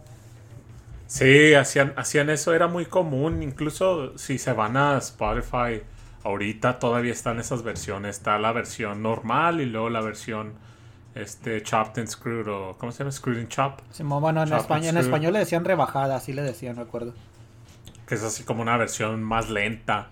Speaker 2: Sí, hacían, hacían eso, era muy común. Incluso si se van a Spotify, ahorita todavía están esas versiones. Está la versión normal y luego la versión este, Chopped and Screwed o ¿cómo se llama? Screwed and Chop.
Speaker 1: Bueno, en, España, español le decían rebajada, así le decían, me acuerdo.
Speaker 2: Que es así como una versión más lenta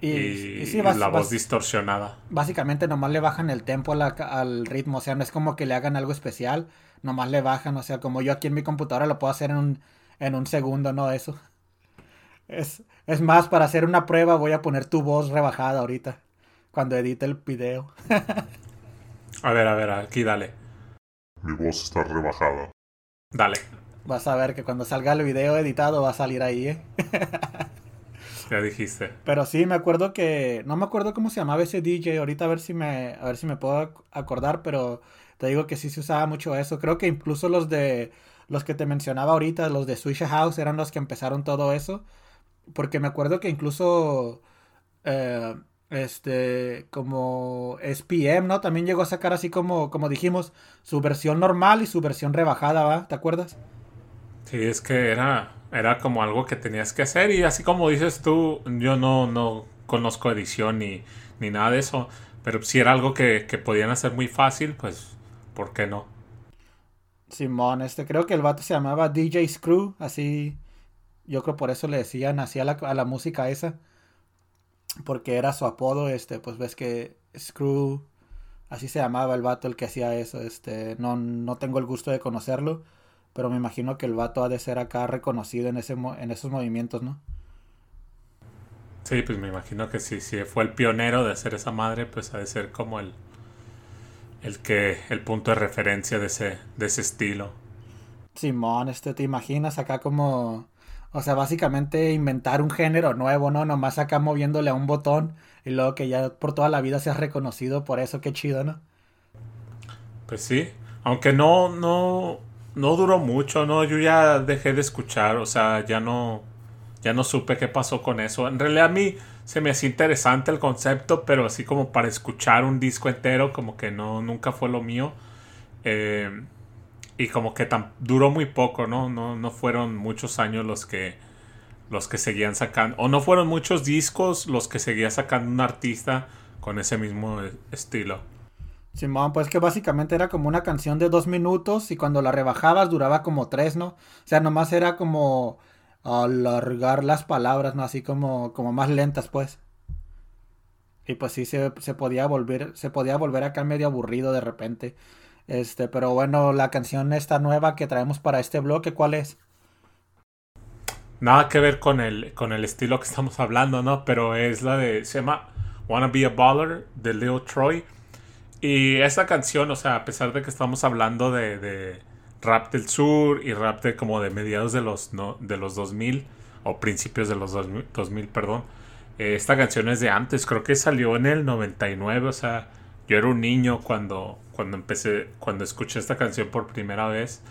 Speaker 1: Y,
Speaker 2: y,
Speaker 1: y sí,
Speaker 2: y la voz distorsionada.
Speaker 1: básicamente nomás le bajan el tempo la al ritmo, o sea, no es como que le hagan algo especial, nomás le bajan, o sea, como yo aquí en mi computadora lo puedo hacer en un, en un segundo, no eso. Es, es más, para hacer una prueba voy a poner tu voz rebajada ahorita, cuando edite el video.
Speaker 2: A ver, a ver, aquí dale.
Speaker 13: Mi voz está rebajada.
Speaker 2: Dale.
Speaker 1: Vas a ver que cuando salga el video editado va a salir ahí, ¿eh?
Speaker 2: Ya dijiste.
Speaker 1: Pero sí, me acuerdo que. No me acuerdo cómo se llamaba ese DJ. Ahorita a ver si me. A ver si me puedo ac- acordar. Pero te digo que sí se usaba mucho eso. Creo que incluso los de. Los que te mencionaba ahorita, los de Swisha House, eran los que empezaron todo eso. Porque me acuerdo que incluso. eh, este. Como SPM, ¿no? También llegó a sacar así como. Como dijimos. Su versión normal y su versión rebajada, ¿va? ¿Te acuerdas?
Speaker 2: Sí, es que era, era como algo que tenías que hacer y así como dices tú, yo no, no conozco edición ni, ni nada de eso, pero si era algo que, que podían hacer muy fácil, pues, ¿por qué no?
Speaker 1: Simón, este, creo que el vato se llamaba DJ Screw, así, yo creo por eso le decían así a la, a la música esa, porque era su apodo, este, pues ves que Screw, así se llamaba el vato el que hacía eso, este, no, no tengo el gusto de conocerlo, pero me imagino que el vato ha de ser acá reconocido en, ese, en esos movimientos, ¿no?
Speaker 2: Sí, pues me imagino que si, si fue el pionero de hacer esa madre, pues ha de ser como el, el que, el punto de referencia de ese, de ese estilo.
Speaker 1: Simón, este, te imaginas acá como, o sea, básicamente inventar un género nuevo, ¿no? Nomás acá moviéndole a un botón y luego que ya por toda la vida seas reconocido por eso, qué chido, ¿no?
Speaker 2: Pues sí, aunque no, no, no duró mucho, ¿no? Yo ya dejé de escuchar, o sea, ya no, ya no supe qué pasó con eso. En realidad a mí se me hacía interesante el concepto, pero así como para escuchar un disco entero, como que no, nunca fue lo mío. Eh, y como que tan, duró muy poco, ¿no? ¿no? No fueron muchos años los que, los que seguían sacando, o no fueron muchos discos los que seguía sacando un artista con ese mismo eh, estilo.
Speaker 1: Simón, pues que básicamente era como una canción de dos minutos y cuando la rebajabas duraba como tres, ¿no? O sea, nomás era como alargar las palabras, ¿no? Así como, como más lentas, pues. Y pues sí se, se podía volver, se podía volver acá medio aburrido de repente. Este, pero bueno, la canción esta nueva que traemos para este bloque, ¿cuál es?
Speaker 2: Nada que ver con el, con el estilo que estamos hablando, ¿no? Pero es la de. Se llama Wanna Be a Baller de Leo Troy. Y esa canción, o sea, a pesar de que estamos hablando de, de rap del sur y rap de como de mediados de los, no, de los 2000 o principios de los 2000, 2000, perdón. eh, esta canción es de antes, creo que salió en el 99, o sea, yo era un niño cuando, cuando empecé, cuando escuché esta canción por primera vez.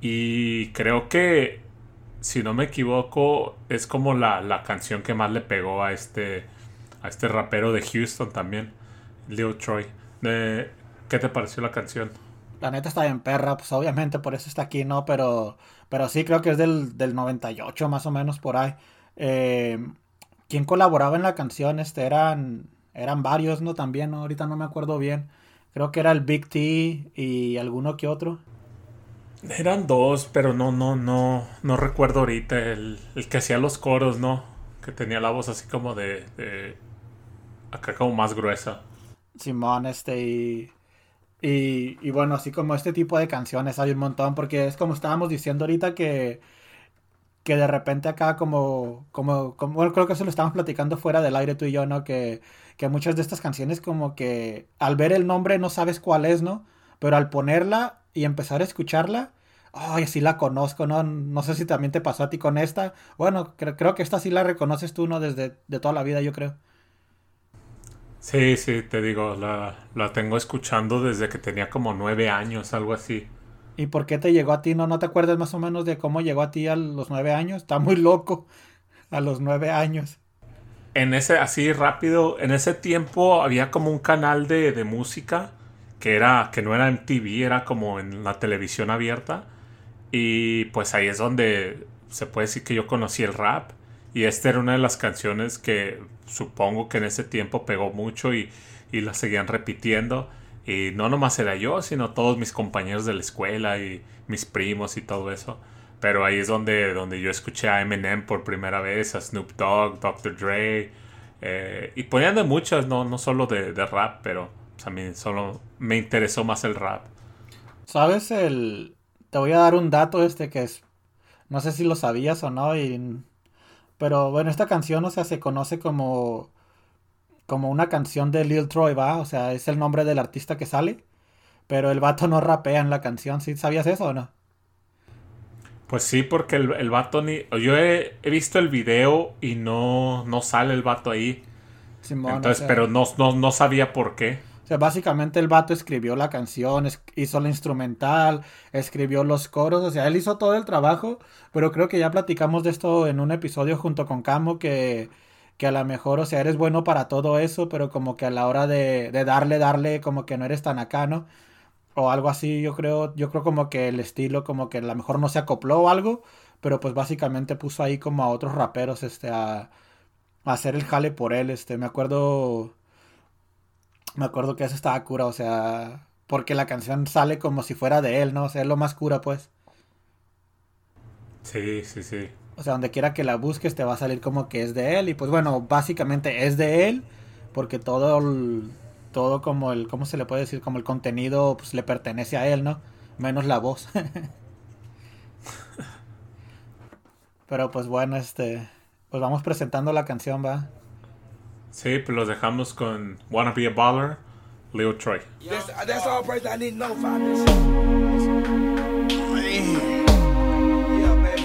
Speaker 2: Y creo que si no me equivoco, es como la, la canción que más le pegó a este, a este rapero de Houston también, Leo Troy. Eh, ¿Qué te pareció la canción?
Speaker 1: La neta está bien perra, pues obviamente por eso está aquí, ¿no? Pero, pero sí creo que es del, del 98 más o menos por ahí. Eh, ¿Quién colaboraba en la canción? Este, eran, eran varios, ¿no? También, ¿no? Ahorita no me acuerdo bien. Creo que era el Big T y alguno que otro.
Speaker 2: Eran dos, pero no, no, no, no recuerdo ahorita el, el que hacía los coros, ¿no? Que tenía la voz así como de, de acá como más gruesa.
Speaker 1: Simón, este, y, y, y bueno, así como este tipo de canciones hay un montón, porque es como estábamos diciendo ahorita que, que de repente acá como, como, como, bueno, creo que eso lo estábamos platicando fuera del aire tú y yo, ¿no? Que, que muchas de estas canciones como que al ver el nombre no sabes cuál es, ¿no? Pero al ponerla y empezar a escucharla, ay, sí la conozco, ¿no? No sé si también te pasó a ti con esta. Bueno, cre- creo que esta sí la reconoces tú, ¿no? Desde de toda la vida, yo creo.
Speaker 2: Sí, sí, te digo, la, la tengo escuchando desde que tenía como nueve años, algo así.
Speaker 1: ¿Y por qué te llegó a ti? ¿No, no te acuerdas más o menos de cómo llegó a ti a los nueve años? Está muy loco. A los nueve años.
Speaker 2: En ese, así rápido, en ese tiempo había como un canal de, de música que era, que no era en TV, era como en la televisión abierta. Y pues ahí es donde se puede decir que yo conocí el rap. Y esta era una de las canciones que supongo que en ese tiempo pegó mucho y, y la seguían repitiendo. Y no nomás era yo, sino todos mis compañeros de la escuela y mis primos y todo eso. Pero ahí es donde, donde yo escuché a Eminem por primera vez, a Snoop Dogg, Dr. Dre. eh, y ponían de muchas, no, no solo de, rap, pero a mí solo me interesó más el rap.
Speaker 1: ¿Sabes el...? Te voy a dar un dato este que es... No sé si lo sabías o no, y... Pero bueno, esta canción, o sea, se conoce como... Como una canción de Lil Troy, ¿va? O sea, es el nombre del artista que sale. Pero el vato no rapea en la canción, ¿sí? ¿Sabías eso o no?
Speaker 2: Pues sí, porque el, el vato ni... Yo he, he visto el video y no, no sale el vato ahí.
Speaker 1: Simón, o
Speaker 2: Entonces,
Speaker 1: sea-
Speaker 2: pero no, no, no sabía por qué.
Speaker 1: O sea, básicamente el vato escribió la canción, hizo la instrumental, escribió los coros, o sea, él hizo todo el trabajo, pero creo que ya platicamos de esto en un episodio junto con Camo, que, que a lo mejor, o sea, eres bueno para todo eso, pero como que a la hora de, de darle, darle, como que no eres tan acá, ¿no? O algo así, yo creo, yo creo como que el estilo como que a lo mejor no se acopló o algo, pero pues básicamente puso ahí como a otros raperos, este, a, a hacer el jale por él, este, me acuerdo... Me acuerdo que eso estaba cura, o sea, porque la canción sale como si fuera de él, ¿no? O sea, es lo más cura, pues.
Speaker 2: Sí, sí, sí.
Speaker 1: O sea, donde quiera que la busques te va a salir como que es de él. Y pues bueno, básicamente es de él, porque todo el, todo como el, ¿cómo se le puede decir? Como el contenido, pues le pertenece a él, ¿no? Menos la voz. Pero pues bueno, este, pues vamos presentando la canción, va.
Speaker 2: Sí, pues los dejamos con Wanna Be a Baller, Leo Troy.
Speaker 7: That's, that's all person I need to know about this. Man. Yeah, baby.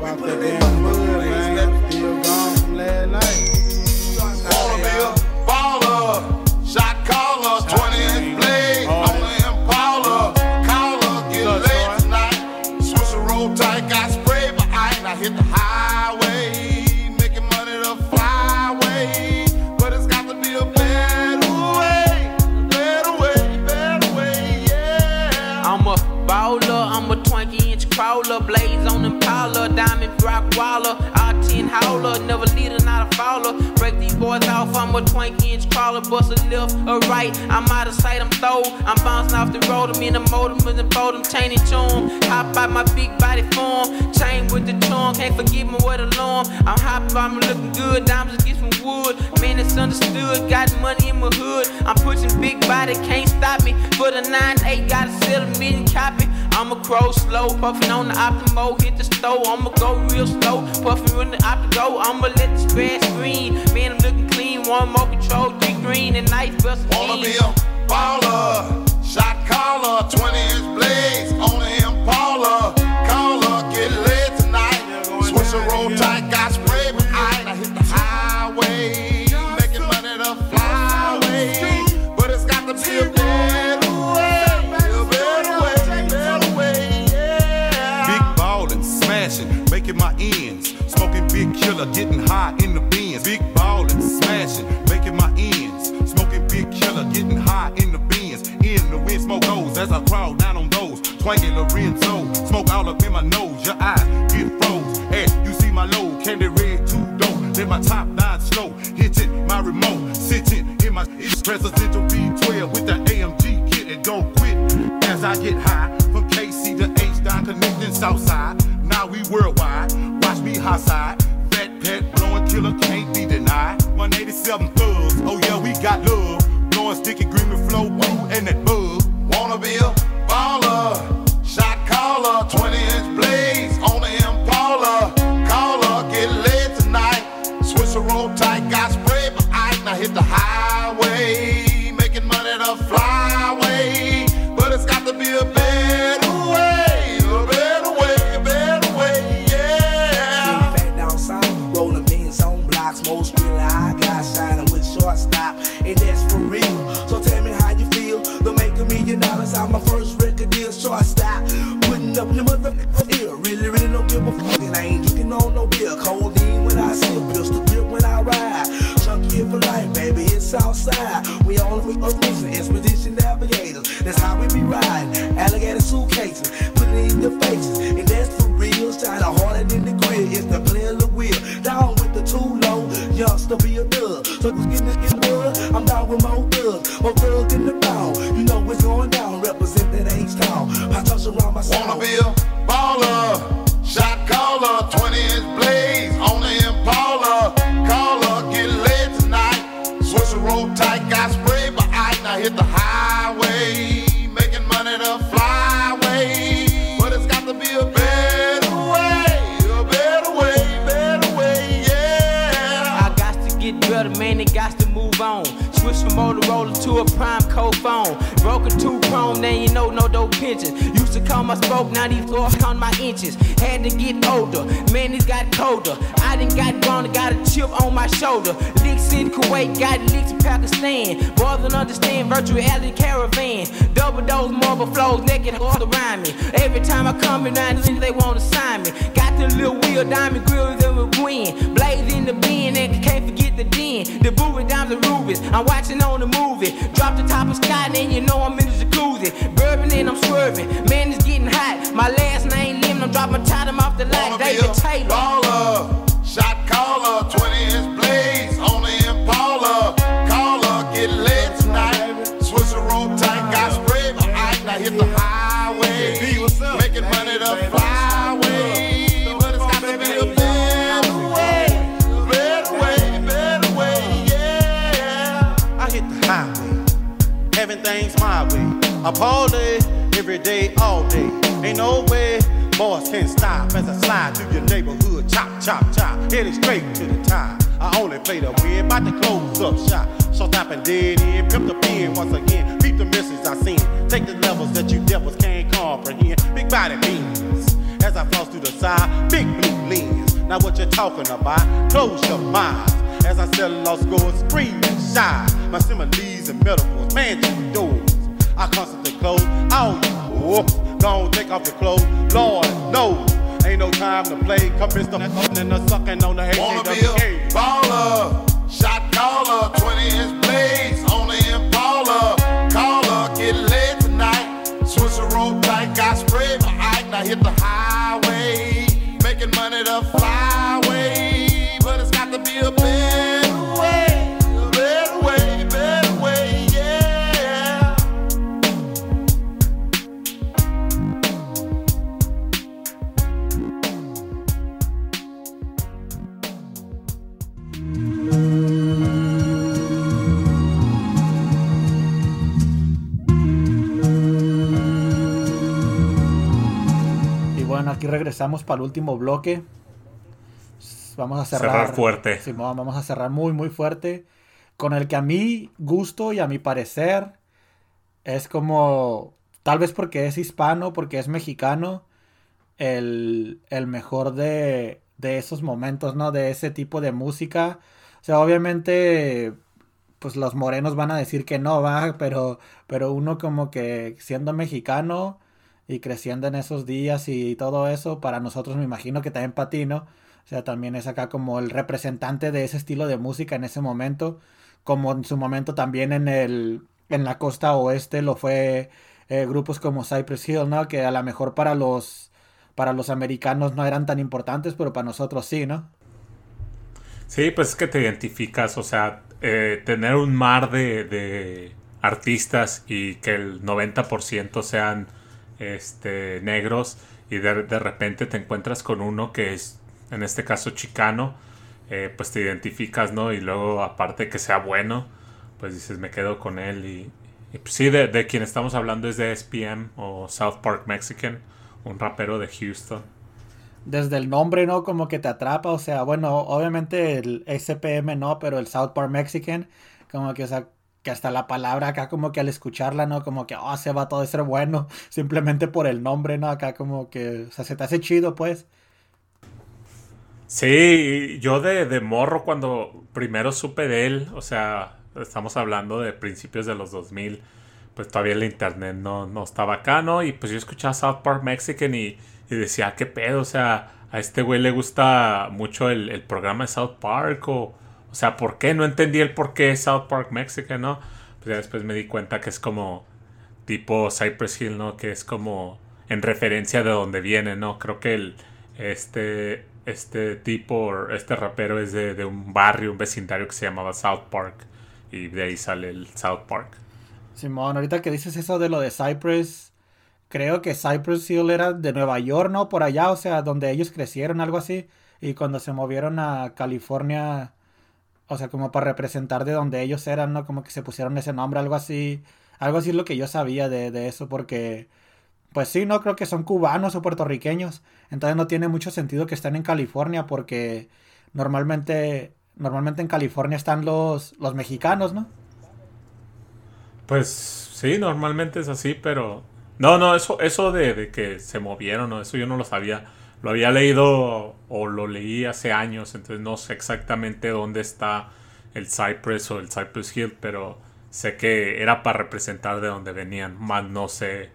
Speaker 7: We put it in
Speaker 14: crawler, blaze on Impala, diamond rock waller, R10 howler, never leader, not a fowler. Break these boys off, I'm a 20 inch crawler, bust a left or right. I'm out of sight, I'm throw, I'm bouncing off the road, I'm in the motor, with the boat, I'm chaining tune. Hop out my big body form, chain with the charm, can't forgive me what alarm. I'm hopping, I'm looking good, diamonds get some wood. Man, it's understood, got money in my hood. I'm pushing big body, can't stop me. For the 9-8, gotta sell a million copy. I'm a crow slow, puffin' on the Optimo, hit the stove. I'ma go real slow, puffin' when the Optigo. I'ma let the stress screen. Man, I'm looking clean, one more control, three green and nice bust
Speaker 11: Wanna be a baller, shot caller, 20 inch blades on the Impala. Caller, get lit tonight. Switch a roll tight, got
Speaker 15: big killer, getting high in the bins. Big ballin', smashing, making my ends. Smoking big killer, getting high in the bins. In the wind, smoke goes as I crawl down on those. Twanking Lorenzo, smoke all up in my nose. Your eyes get froze. Hey, you see my low, candy red, two dope. Then my top nine slow, hitting my remote, sitting in my it's presidential B12 with the AMG kit and don't quit as I get high from KC to H down connecting Southside. Now we worldwide. Watch me high side. Pet blowing killer can't be denied. 187 thugs. Oh yeah, we got love. Blowing sticky green with flow blue and that bug.
Speaker 11: Wanna be a baller, shot caller, 20 inch blades it's.
Speaker 16: We all we up missing expedition navigators. That's how we be riding. Alligator suitcases, put it in your faces,
Speaker 14: Motorola to a prime co phone. Broke a two chrome, then you know no dope pensions. Used to call my spoke, now these floors count my inches. Had to get older, man, it's got colder. I done got grown, got a chip on my shoulder. Licks in Kuwait, got licks in Pakistan. Boys don't understand virtual reality caravan. Double dose marble flows, naked all around me. Every time I come around, they want to sign me. Got the little wheel, diamond grills, and we win. Blaze in the bin, and can't forget the den. The booby dimes and rubies. I'm watching on the movie. Drop the top of sky, then you know I'm in the jacuzzi. Bourbon and I'm swerving. Man, it's getting hot. My last name Lim, I'm dropping time off the light.
Speaker 11: Wanna
Speaker 14: David Taylor.
Speaker 11: baller, shot caller, 20 inch blaze on the Impala. Caller, get laid tonight. Switch the road tight, got by ice. Now hit the highway, making money the flyway. But it's got to be a better way, better way, better way, yeah.
Speaker 7: I hit the highway, having things my way. A party every day, all day. Ain't no way boys can't stop as I slide through your neighborhood. Chop, chop, chop, heading straight to the top. I only play the win, about to close up shop. So and dead end, pimp the pen once again. Beat the misses I seen. Take the levels that you devils can't comprehend. Big body beans as I floss through the side. Big blue lens. Now what you talking about? Close your mind. as I sell lost scores, scream and shy. My similes and metaphors, man, doors. I constantly close all you. Whoop. Don't take off your clothes, Lord knows. Ain't no time to play. Come in stuff and the sucking on the
Speaker 11: Wanna be a baller, shot caller, 20 inch blaze on the Impala. Caller, get laid tonight. Switch the road tight, got sprayed by ice. Now hit the highway, making money the flyway.
Speaker 1: Aquí regresamos para el último bloque. Vamos a cerrar.
Speaker 2: Cerrar fuerte.
Speaker 1: Simón, vamos a cerrar muy, muy fuerte. Con el que a mi gusto y a mi parecer es como. Tal vez porque es hispano, porque es mexicano. El, el mejor de, de esos momentos, ¿no? De ese tipo de música. O sea, obviamente. Pues los morenos van a decir que no, va. Pero, pero uno como que siendo mexicano y creciendo en esos días y todo eso, para nosotros me imagino que también para ti, ¿no? O sea, también es acá como el representante de ese estilo de música en ese momento, como en su momento también en el en la costa oeste lo fue eh, grupos como Cypress Hill, ¿no? Que a lo mejor para los para los americanos no eran tan importantes, pero para nosotros sí, ¿no?
Speaker 2: Sí, pues es que te identificas, o sea, eh, tener un mar de, de artistas y que el 90% sean este, negros y de, de repente te encuentras con uno que es, en este caso, chicano, eh, pues te identificas, ¿no? Y luego, aparte que sea bueno, pues dices, me quedo con él. Y, pues sí, de, de quien estamos hablando es de SPM o South Park Mexican, un rapero de Houston.
Speaker 1: Desde el nombre, ¿no? Como que te atrapa, o sea, bueno, obviamente el SPM no, pero el South Park Mexican, como que, o sea, que hasta la palabra acá como que al escucharla, ¿no? Como que, oh, se va todo ser bueno, simplemente por el nombre, ¿no? Acá como que, o sea, se te hace chido, pues.
Speaker 2: Sí, yo de, de morro cuando primero supe de él, o sea, estamos hablando de principios de los 2000, pues todavía el internet no, no estaba acá, ¿no? Y pues yo escuchaba South Park Mexican y, y decía, ¿qué pedo? O sea, a este güey le gusta mucho el, el programa de South Park o, o sea, ¿por qué? No entendí el por qué South Park Mexican, ¿no? Pues ya después me di cuenta que es como tipo Cypress Hill, ¿no? Que es como en referencia de donde viene, ¿no? Creo que el, este, este tipo, este rapero es de, de un barrio, un vecindario que se llamaba South Park. Y de ahí sale el South Park.
Speaker 1: Simón, ahorita que dices eso de lo de Cypress, creo que Cypress Hill era de Nueva York, ¿no? Por allá, o sea, donde ellos crecieron, algo así. Y cuando se movieron a California, o sea, como para representar de donde ellos eran, ¿no? Como que se pusieron ese nombre, algo así. Algo así es lo que yo sabía de, de eso, porque, pues sí, no creo que son cubanos o puertorriqueños. Entonces no tiene mucho sentido que estén en California, porque normalmente, normalmente en California están los, los mexicanos, ¿no?
Speaker 2: Pues sí, normalmente es así, pero... No, no, eso, eso de, de que se movieron, ¿no? eso yo no lo sabía. Lo había leído o lo leí hace años, entonces no sé exactamente dónde está el Cypress o el Cypress Hill, pero sé que era para representar de dónde venían, más no sé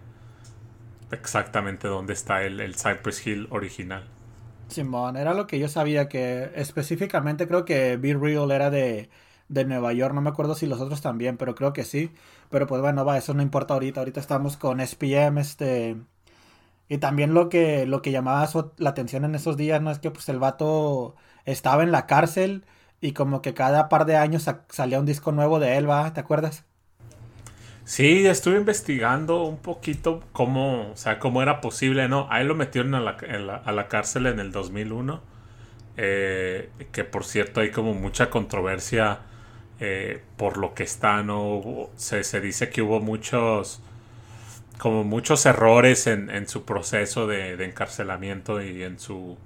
Speaker 2: exactamente dónde está el, el Cypress Hill original.
Speaker 1: Simón, era lo que yo sabía, que específicamente creo que Be Real era de, de Nueva York, no me acuerdo si los otros también, pero creo que sí. Pero pues bueno, va, eso no importa ahorita, ahorita estamos con SPM, este... Y también lo que, lo que llamaba la atención en esos días, ¿no? Es que pues el vato estaba en la cárcel y como que cada par de años sa- salía un disco nuevo de él, ¿va? ¿Te acuerdas?
Speaker 2: Sí, estuve investigando un poquito cómo, o sea, cómo era posible, ¿no? A él lo metieron a la, a la cárcel en el 2001, eh, que por cierto hay como mucha controversia eh, por lo que está, ¿no? Se, se dice que hubo muchos, como muchos errores en, en su proceso de, de encarcelamiento y en su,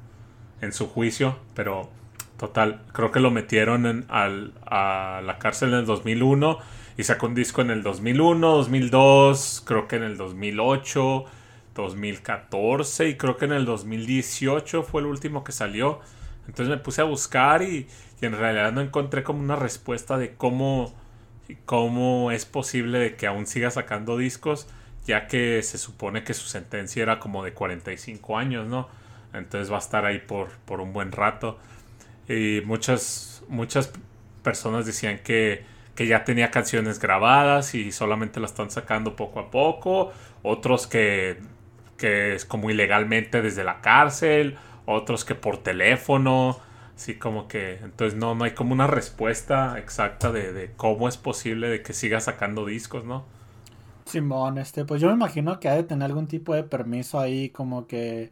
Speaker 2: en su juicio, pero total, creo que lo metieron en- al- a la cárcel en el 2001 y sacó un disco en el 2001, 2002, creo que en el 2008, 2014 y creo que en el 2018 fue el último que salió. Entonces me puse a buscar y, y en realidad no encontré como una respuesta de cómo, cómo es posible de que aún siga sacando discos, ya que se supone que su sentencia era como de 45 años, ¿no? Entonces va a estar ahí por, por un buen rato. Y muchas, muchas personas decían que, que ya tenía canciones grabadas y solamente las están sacando poco a poco. Otros que, que es como ilegalmente desde la cárcel. Otros que por teléfono. Así como que. Entonces no, no hay como una respuesta exacta de, de cómo es posible de que siga sacando discos, ¿no?
Speaker 1: Simón, este, pues yo me imagino que ha de tener algún tipo de permiso ahí, como que,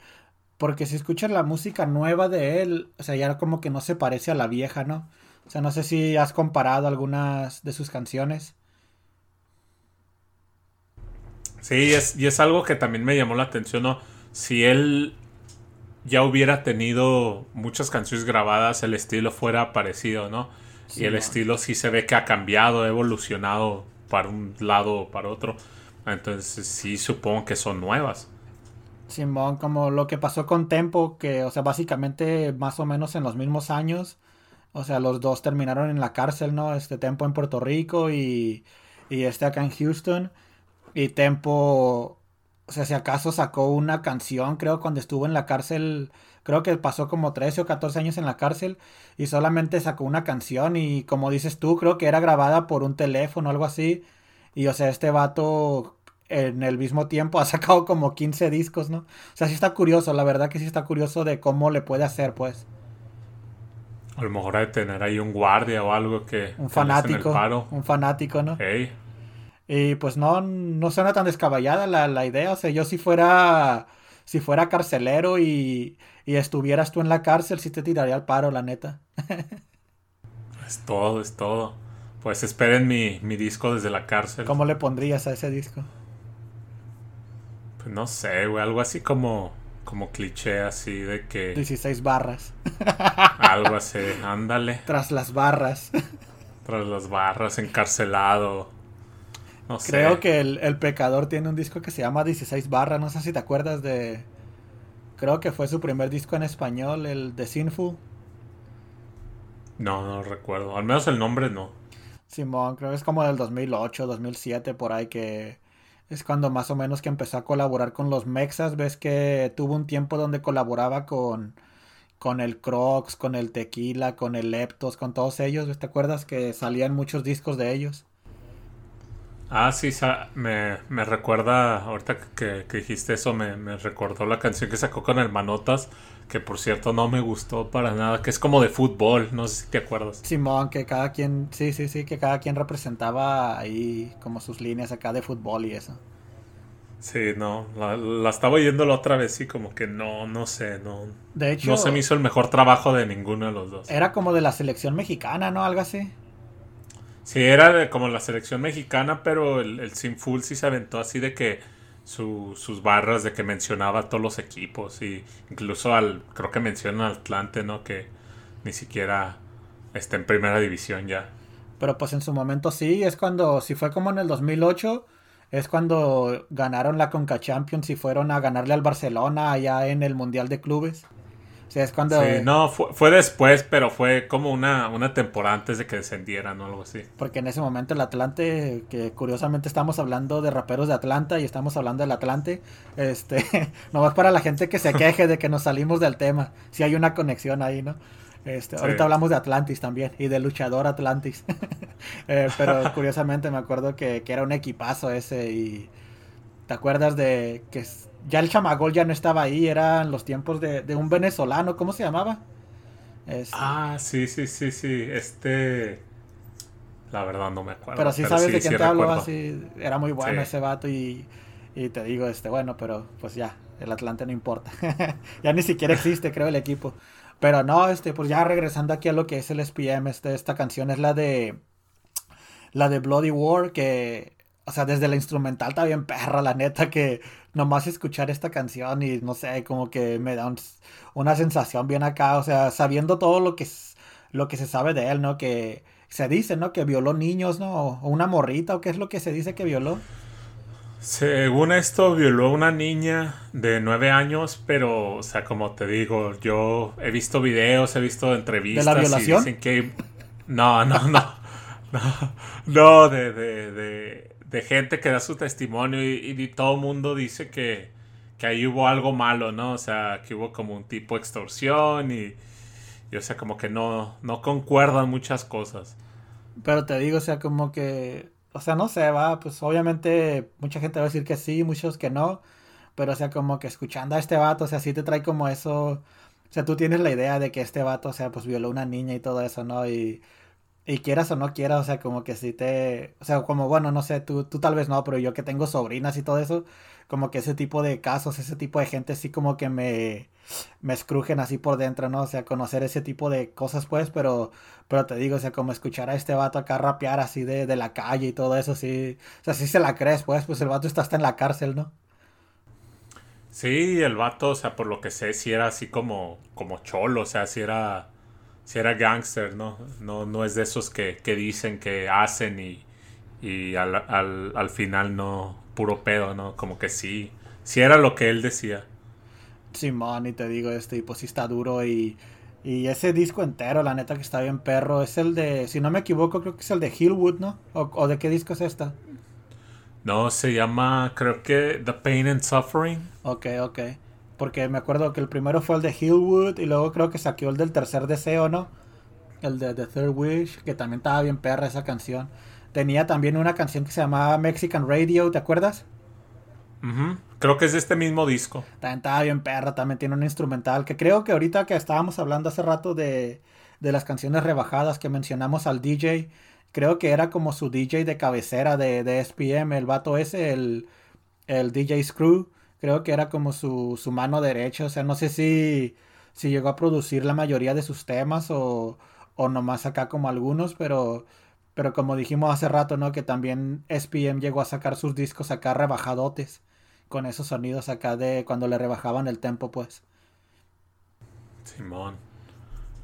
Speaker 1: porque si escuchas la música nueva de él, o sea, ya como que no se parece a la vieja, ¿no? O sea, no sé si has comparado algunas de sus canciones.
Speaker 2: Sí, es, y es algo que también me llamó la atención, ¿no? Si él ya hubiera tenido muchas canciones grabadas, el estilo fuera parecido, ¿no?
Speaker 1: Sí,
Speaker 2: y el estilo sí se ve que ha cambiado, ha evolucionado para un lado o para otro. Entonces sí supongo que son nuevas.
Speaker 1: Simón, como lo que pasó con Tempo, que, o sea, básicamente más o menos en los mismos años, o sea, los dos terminaron en la cárcel, ¿no? Este Tempo en Puerto Rico y, y este acá en Houston. Y Tempo, o sea, si acaso sacó una canción, creo, cuando estuvo en la cárcel, creo que pasó como 13 o 14 años en la cárcel y solamente sacó una canción y como dices tú, creo que era grabada por un teléfono o algo así. Y o sea, este vato en el mismo tiempo ha sacado como 15 discos, ¿no? O sea, sí está curioso, la verdad que sí está curioso de cómo le puede hacer, pues.
Speaker 2: A lo mejor hay tener ahí un guardia o algo que,
Speaker 1: Un
Speaker 2: el
Speaker 1: fanático,
Speaker 2: paro.
Speaker 1: un fanático, ¿no?
Speaker 2: Ey,
Speaker 1: Y pues no, no suena tan descabellada la, la idea. O sea, yo si fuera, si fuera carcelero y, y estuvieras tú en la cárcel, sí te tiraría al paro, la neta.
Speaker 2: es todo, es todo. Pues esperen mi, mi disco desde la cárcel.
Speaker 1: ¿Cómo le pondrías a ese disco?
Speaker 2: Pues no sé, güey, algo así como, como cliché así de que
Speaker 1: 16 barras.
Speaker 2: algo así, ándale,
Speaker 1: Tras las barras.
Speaker 2: tras las barras, encarcelado. No sé.
Speaker 1: Creo que el, el pecador tiene un disco que se llama 16 barras. No sé si te acuerdas de... Creo que fue su primer disco en español, el de Sinful.
Speaker 2: No, no recuerdo. Al menos el nombre no.
Speaker 1: Simón, creo que es como del 2008, 2007, por ahí que es cuando más o menos que empezó a colaborar con los Mexas. Ves que tuvo un tiempo donde colaboraba con, con el Crocs, con el Tequila, con el Leptos, con todos ellos. ¿Te acuerdas que salían muchos discos de ellos?
Speaker 2: Ah, sí, me, me recuerda, ahorita que, que dijiste eso, me, me recordó la canción que sacó con el Manotas, que por cierto no me gustó para nada, que es como de fútbol, no sé si te acuerdas.
Speaker 1: Simón, que cada quien, sí, sí, sí, que cada quien representaba ahí como sus líneas acá de fútbol y eso.
Speaker 2: Sí, no, la, la estaba oyendo la otra vez y como que no, no sé, no.
Speaker 1: De hecho,
Speaker 2: no se me hizo el mejor trabajo de ninguno de los dos.
Speaker 1: era como de la selección mexicana, ¿no? Algo así.
Speaker 2: Sí, era de como la selección mexicana, pero el, el Sinful sí se aventó así de que su- sus barras de que mencionaba a todos los equipos y incluso al, creo que menciona al Atlante, ¿no? Que ni siquiera está en primera división ya.
Speaker 1: Pero pues en su momento sí, es cuando, si fue como en el 2008, es cuando ganaron la Conca Champions y fueron a ganarle al Barcelona allá en el Mundial de Clubes. O sea, es cuando...
Speaker 2: Sí, no, fue, fue después, pero fue como una, una temporada antes de que descendieran o algo así.
Speaker 1: Porque en ese momento el Atlante, que curiosamente estamos hablando de raperos de Atlanta y estamos hablando del Atlante, este, nomás para la gente que se queje de que nos salimos del tema, si hay una conexión ahí, ¿no? Este,
Speaker 2: Sí.
Speaker 1: Ahorita hablamos de Atlantis también y de luchador Atlantis. Eh, pero curiosamente me acuerdo que, que era un equipazo ese y te acuerdas de que ya el chamagol ya no estaba ahí, eran los tiempos de, de un venezolano, ¿cómo se llamaba? Este,
Speaker 2: Ah, sí, sí, sí, sí, este... La verdad no me acuerdo.
Speaker 1: Pero sí sabes de
Speaker 2: sí
Speaker 1: quién te hablo,
Speaker 2: recuerdo.
Speaker 1: así era muy bueno
Speaker 2: Sí.
Speaker 1: ese vato y, y te digo, este, bueno, pero pues ya, el Atlante no importa. ya ni siquiera existe, creo, el equipo. Pero no, este, pues ya regresando aquí a lo que es el SPM, este, esta canción es la de la de Bloody War, que, o sea, desde la instrumental está bien perra, la neta, que nomás escuchar esta canción y no sé, como que me da un- una sensación bien acá, o sea, sabiendo todo lo que, lo que se sabe de él, ¿no? Que se dice, ¿no? Que violó niños, ¿no? O una morrita, ¿o qué es lo que se dice que violó?
Speaker 2: Según esto, violó a una niña de nueve años, pero, o sea, como te digo, yo he visto videos, he visto entrevistas y
Speaker 1: violación?
Speaker 2: dicen que... No, no, no. No, no de, de, de, de gente que da su testimonio y, todo el mundo dice que, que ahí hubo algo malo, ¿no? O sea, que hubo como un tipo de extorsión y, y, o sea, como que no, no concuerdan muchas cosas.
Speaker 1: Pero te digo, o sea, como que, o sea, no sé, va, pues obviamente mucha gente va a decir que sí, muchos que no, pero o sea, como que escuchando a este vato, o sea, sí te trae como eso, o sea, tú tienes la idea de que este vato, o sea, pues violó a una niña y todo eso, ¿no? Y, y quieras o no quieras, o sea, como que sí te, o sea, como, bueno, no sé, tú, tú tal vez no, pero yo que tengo sobrinas y todo eso, como que ese tipo de casos, ese tipo de gente sí como que me, me escrujen así por dentro, ¿no? O sea, conocer ese tipo de cosas, pues, pero, pero te digo, o sea, como escuchar a este vato acá rapear así de, de la calle y todo eso, sí, o sea, sí se la crees, pues, pues el vato está hasta en la cárcel, ¿no?
Speaker 2: Sí, el vato, o sea, por lo que sé, sí era así como, como cholo, o sea, sí era, sí era gangster, ¿no? No, no es de esos que, que dicen que hacen y, y al, al, al final no, puro pedo, ¿no? Como que sí, sí era lo que él decía.
Speaker 1: Simón, y te digo, este, y pues sí está duro y, y ese disco entero, la neta que está bien perro, es el de, si no me equivoco, creo que es el de Hillwood, ¿no? ¿O, o de qué disco es esta?
Speaker 2: No, se llama, creo que The Pain and Suffering.
Speaker 1: Ok, ok. Porque me acuerdo que el primero fue el de Hillwood y luego creo que saqueó el del tercer deseo, ¿no? El de The Third Wish, que también estaba bien perra esa canción. Tenía también una canción que se llamaba Mexican Radio, ¿te acuerdas?
Speaker 2: Ujú, Creo que es de este mismo disco.
Speaker 1: También estaba bien perra, también tiene un instrumental que creo que ahorita que estábamos hablando hace rato de, de las canciones rebajadas que mencionamos al DJ, creo que era como su DJ de cabecera de, de SPM, el vato ese, el, el DJ Screw, creo que era como su, su mano derecha, o sea, no sé si, si llegó a producir la mayoría de sus temas o, o nomás acá como algunos, pero, pero como dijimos hace rato, ¿no? Que también SPM llegó a sacar sus discos acá rebajadotes con esos sonidos acá de cuando le rebajaban el tempo, pues.
Speaker 2: Simón.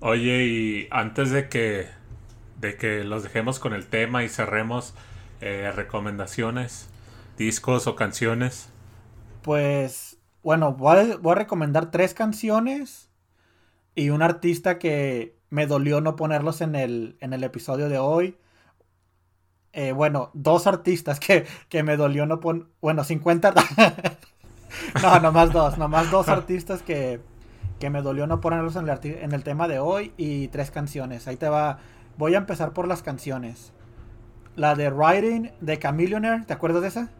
Speaker 2: Oye, y antes de que de que los dejemos con el tema y cerremos eh, recomendaciones, discos o canciones.
Speaker 1: Pues, bueno, voy a, recomendar tres canciones y un artista que me dolió no ponerlos en el, en el episodio de hoy. Eh, bueno, dos artistas que, que me dolió no poner... Bueno, 50... no, nomás dos, nomás dos artistas que, que me dolió no ponerlos en el, en el tema de hoy y tres canciones. Ahí te va. Voy a empezar por las canciones. La de Riding de Chameleonaire, ¿te acuerdas de esa?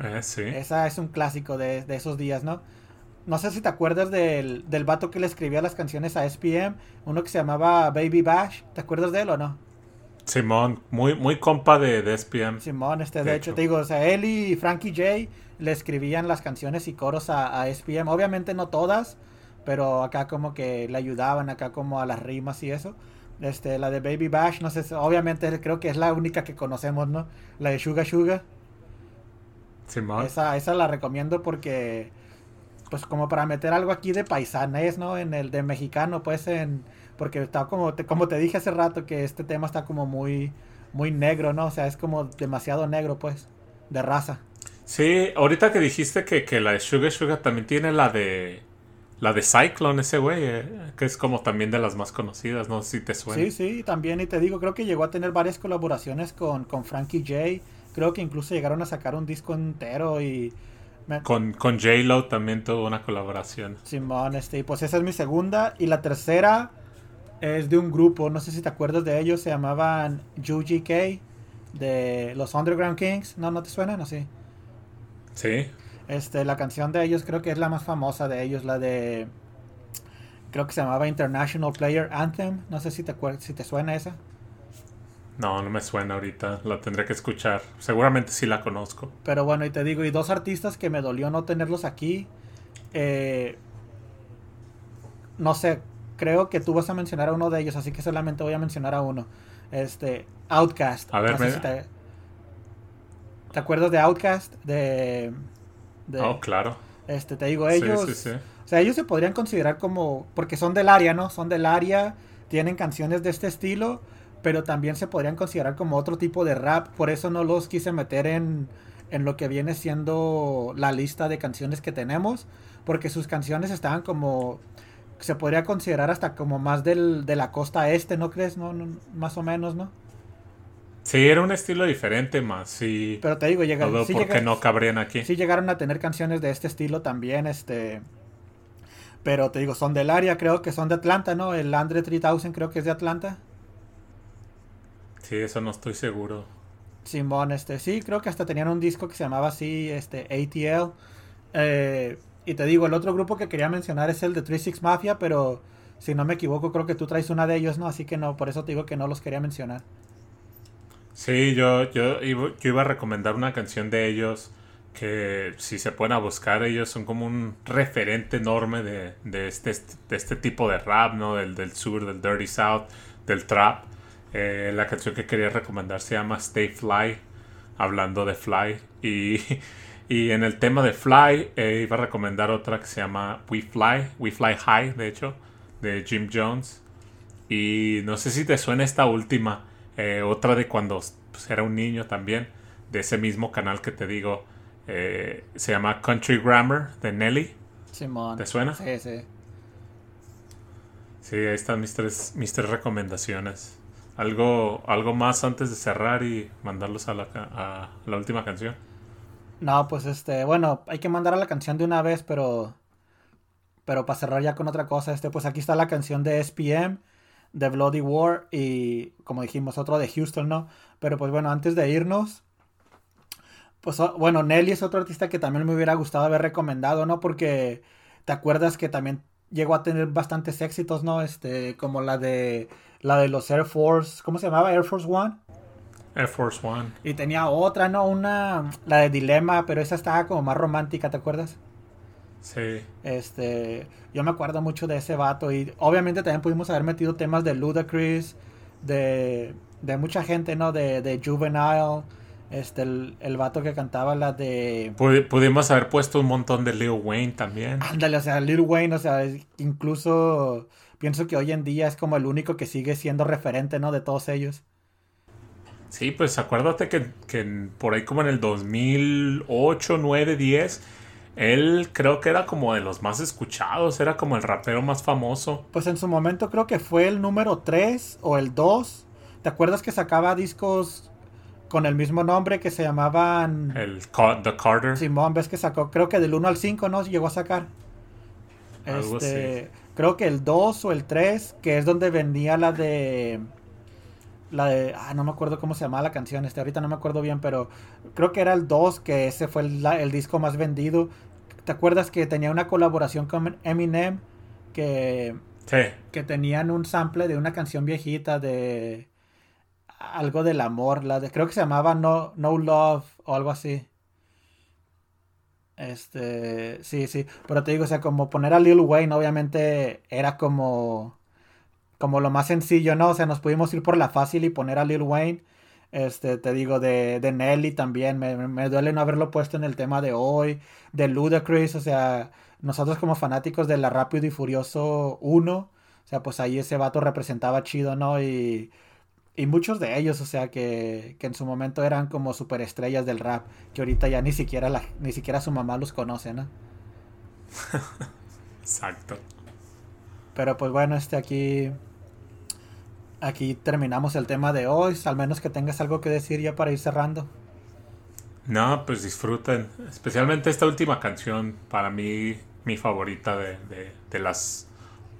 Speaker 2: Eh, sí.
Speaker 1: Esa es un clásico de, de esos días, ¿no? No sé si te acuerdas del, del vato que le escribía las canciones a SPM, uno que se llamaba Baby Bash, ¿te acuerdas de él o no?
Speaker 2: Simón, muy, muy compa de, de SPM.
Speaker 1: Simón, este, de,
Speaker 2: De
Speaker 1: hecho,
Speaker 2: hecho.
Speaker 1: te digo, o sea, él y Frankie J le escribían las canciones y coros a, a SPM, obviamente no todas, pero acá como que le ayudaban, acá como a las rimas y eso. Este, la de Baby Bash, no sé, obviamente creo que es la única que conocemos, ¿no? La de Suga Suga.
Speaker 2: Simón.
Speaker 1: Esa, esa la recomiendo porque, pues como para meter algo aquí de paisanes, ¿no? En el de mexicano, pues en... Porque está como te, como te dije hace rato que este tema está como muy, muy negro, ¿no? O sea, es como demasiado negro, pues, de raza.
Speaker 2: Sí, ahorita que dijiste que, que la de Sugar Sugar también tiene la de. La de Cyclone, ese güey, eh, que es como también de las más conocidas, no sé si te suena.
Speaker 1: Sí, sí, también, y te digo, creo que llegó a tener varias colaboraciones con, con Frankie J. Creo que incluso llegaron a sacar un disco entero y... me-
Speaker 2: Con, con J-Lo también tuvo una colaboración.
Speaker 1: Simón, este, y pues esa es mi segunda. Y la tercera es de un grupo, no sé si te acuerdas de ellos, se llamaban UGK, de los Underground Kings. ¿No, no te suenan? No, sí.
Speaker 2: Sí.
Speaker 1: Este, la canción de ellos creo que es la más famosa de ellos, la de... Creo que se llamaba International Player Anthem. No sé si te, si te suena esa.
Speaker 2: No, no me suena ahorita. La tendré que escuchar. Seguramente sí la conozco.
Speaker 1: Pero bueno, y te digo, y dos artistas que me dolió no tenerlos aquí. eh, no sé, creo que tú vas a mencionar a uno de ellos, así que solamente voy a mencionar a uno. Este, Outcast.
Speaker 2: A ver,
Speaker 1: No sé
Speaker 2: me-
Speaker 1: si te, ¿te acuerdas de Outcast? De, de-
Speaker 2: Oh, claro.
Speaker 1: este, te digo,
Speaker 2: Sí,
Speaker 1: ellos.
Speaker 2: sí, sí.
Speaker 1: O sea, ellos se podrían considerar como. Porque son del área, ¿no? Son del área, tienen canciones de este estilo, pero también se podrían considerar como otro tipo de rap. Por eso no los quise meter en, en lo que viene siendo la lista de canciones que tenemos, porque sus canciones estaban como. Se podría considerar hasta como más del, de la costa este, ¿no crees? ¿No? No, más o menos, ¿no?
Speaker 2: Sí, era un estilo diferente más. Sí.
Speaker 1: Pero te digo, llega,
Speaker 2: No veo
Speaker 1: sí
Speaker 2: por
Speaker 1: llega-
Speaker 2: qué no cabrían aquí.
Speaker 1: Sí llegaron a tener canciones de este estilo también, este... Pero te digo, son del área, creo que son de Atlanta, ¿no? El Andre 3000 creo que es de Atlanta.
Speaker 2: Sí, eso no estoy seguro.
Speaker 1: Simón, este, sí, creo que hasta tenían un disco que se llamaba así, este, ATL. Eh, y te digo, el otro grupo que quería mencionar es el de 36 Mafia, pero si no me equivoco, creo que tú traes una de ellos, ¿no? Así que no, por eso te digo que no los quería mencionar.
Speaker 2: Sí, yo, yo, iba, yo iba a recomendar una canción de ellos que si se pueden a buscar, ellos son como un referente enorme de, de, este, de este tipo de rap, ¿no? Del, del sur, del Dirty South, del trap. Eh, la canción que quería recomendar se llama Stay Fly, hablando de Fly. Y, y en el tema de Fly, eh, iba a recomendar otra que se llama We Fly, We Fly High, de hecho, de Jim Jones. Y no sé si te suena esta última, eh, otra de cuando pues, era un niño también, de ese mismo canal que te digo, se llama Country Grammar de Nelly.
Speaker 1: Simón.
Speaker 2: ¿Te suena?
Speaker 1: Sí, sí.
Speaker 2: Sí, ahí están mis tres, mis tres recomendaciones. ¿Algo, algo más antes de cerrar y mandarlos a la, a la última canción?
Speaker 1: No, pues este, bueno, hay que mandar a la canción de una vez, pero pero para cerrar ya con otra cosa, este, pues aquí está la canción de SPM, de Bloody War y como dijimos otro de Houston, ¿no? Pero pues bueno, antes de irnos, pues bueno, Nelly es otro artista que también me hubiera gustado haber recomendado, ¿no? Porque te acuerdas que también llegó a tener bastantes éxitos, ¿no? Este, como la de la de los Air Force, ¿cómo se llamaba? Air Force One.
Speaker 2: Air Force One.
Speaker 1: Y tenía otra, ¿no? Una, la de Dilema, pero esa estaba como más romántica, ¿te acuerdas?
Speaker 2: Sí.
Speaker 1: Este, yo me acuerdo mucho de ese vato y obviamente también pudimos haber metido temas de Ludacris, de, de mucha gente, ¿no? De, de Juvenile, este, el, el vato que cantaba la de...
Speaker 2: Pudi- pudimos haber puesto un montón de Lil Wayne también.
Speaker 1: Ándale, o sea, Lil Wayne, o sea, incluso pienso que hoy en día es como el único que sigue siendo referente, ¿no? De todos ellos.
Speaker 2: Sí, pues acuérdate que, que por ahí como en el 2008, 9, 10, él creo que era como de los más escuchados, era como el rapero más famoso.
Speaker 1: Pues en su momento creo que fue el número 3 o el 2. ¿Te acuerdas que sacaba discos con el mismo nombre que se llamaban...
Speaker 2: El The Carter.
Speaker 1: Simón, ves que sacó, creo que del 1 al 5, ¿no? Llegó a sacar.
Speaker 2: Algo
Speaker 17: Este, creo que el 2 o el 3, que es donde venía la de la de ah, no me acuerdo cómo se llamaba la canción, este ahorita no me acuerdo bien, pero creo que era el 2 que ese fue el, la- el disco más vendido. ¿Te acuerdas que tenía una colaboración con Eminem que
Speaker 2: Sí.
Speaker 17: que tenían un sample de una canción viejita de algo del amor, la de, creo que se llamaba No, no Love o algo así. Este, sí, sí, pero te digo, o sea, como poner a Lil Wayne, obviamente era como, como lo más sencillo, ¿no? O sea, nos pudimos ir por la fácil y poner a Lil Wayne. Este, te digo, de, de Nelly también, me, me- duele no haberlo puesto en el tema de hoy, de Ludacris, o sea, nosotros como fanáticos de la Rápido y Furioso 1, o sea, pues ahí ese vato representaba chido, ¿no? Y, y muchos de ellos, o sea, que, que en su momento eran como superestrellas del rap, que ahorita ya ni siquiera, la, ni siquiera su mamá los conoce, ¿no?
Speaker 2: Exacto.
Speaker 17: Pero pues bueno, este aquí. Aquí terminamos el tema de hoy. Al menos que tengas algo que decir ya para ir cerrando.
Speaker 2: No, pues disfruten. Especialmente esta última canción, para mí, mi favorita de, de- de las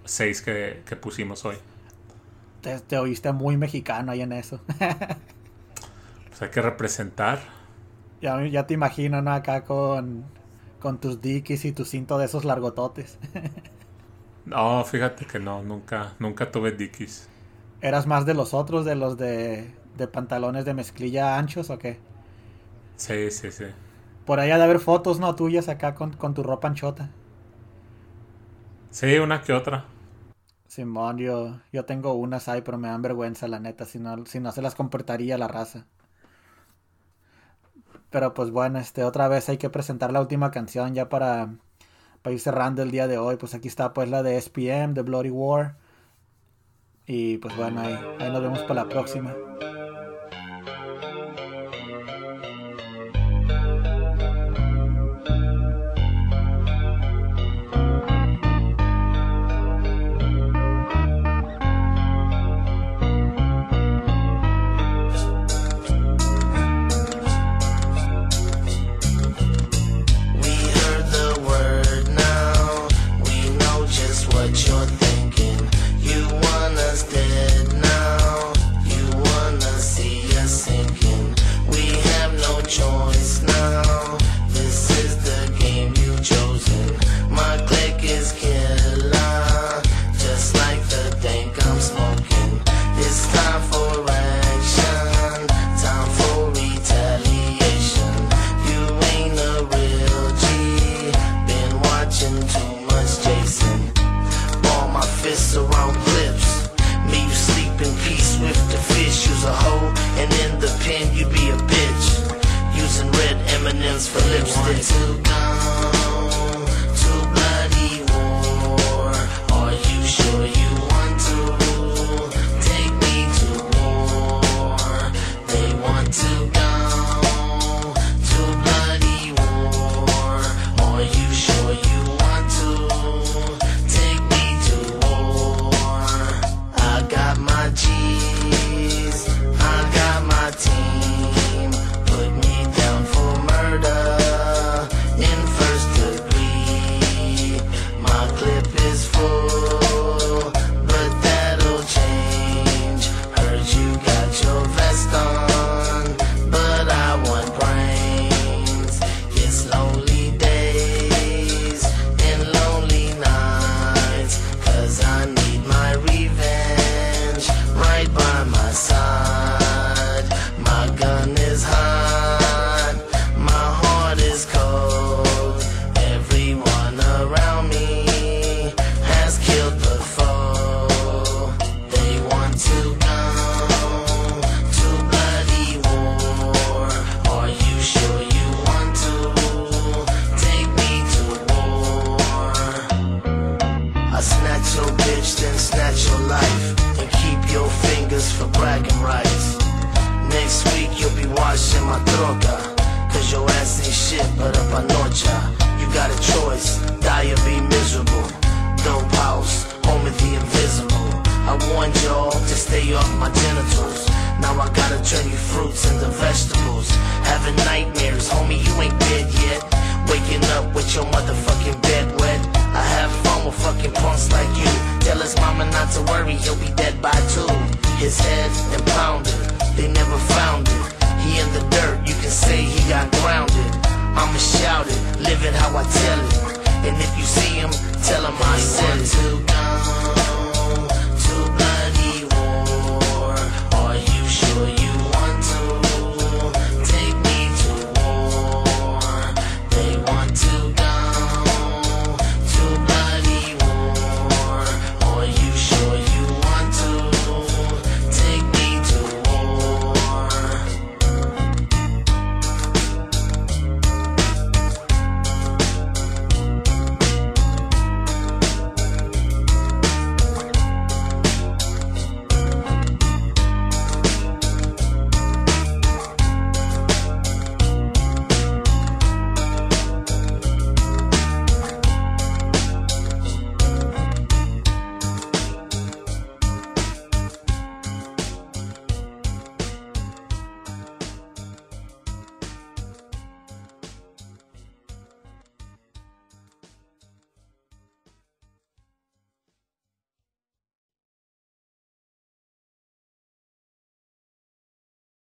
Speaker 2: seis que, que pusimos hoy.
Speaker 17: Te, te oíste muy mexicano ahí en eso.
Speaker 2: Pues hay que representar.
Speaker 17: ya, ya te imagino, ¿no? Acá con, con tus dikis y tu cinto de esos largototes.
Speaker 2: No, fíjate que no, nunca, nunca tuve Dickies.
Speaker 17: ¿Eras más de los otros, de los de, de pantalones de mezclilla anchos o qué?
Speaker 2: Sí, sí, sí.
Speaker 17: Por ahí ha de haber fotos, ¿no? Tuyas acá con, con tu ropa anchota.
Speaker 2: Sí, una que otra.
Speaker 17: Simón, yo, yo tengo unas ahí, pero me dan vergüenza, la neta, si no, si no se las comportaría la raza. Pero pues bueno, este, otra vez hay que presentar la última canción ya para, para ir cerrando el día de hoy. Pues aquí está pues la de SPM, de Bloody War. Y pues bueno, ahí, ahí nos vemos para la próxima.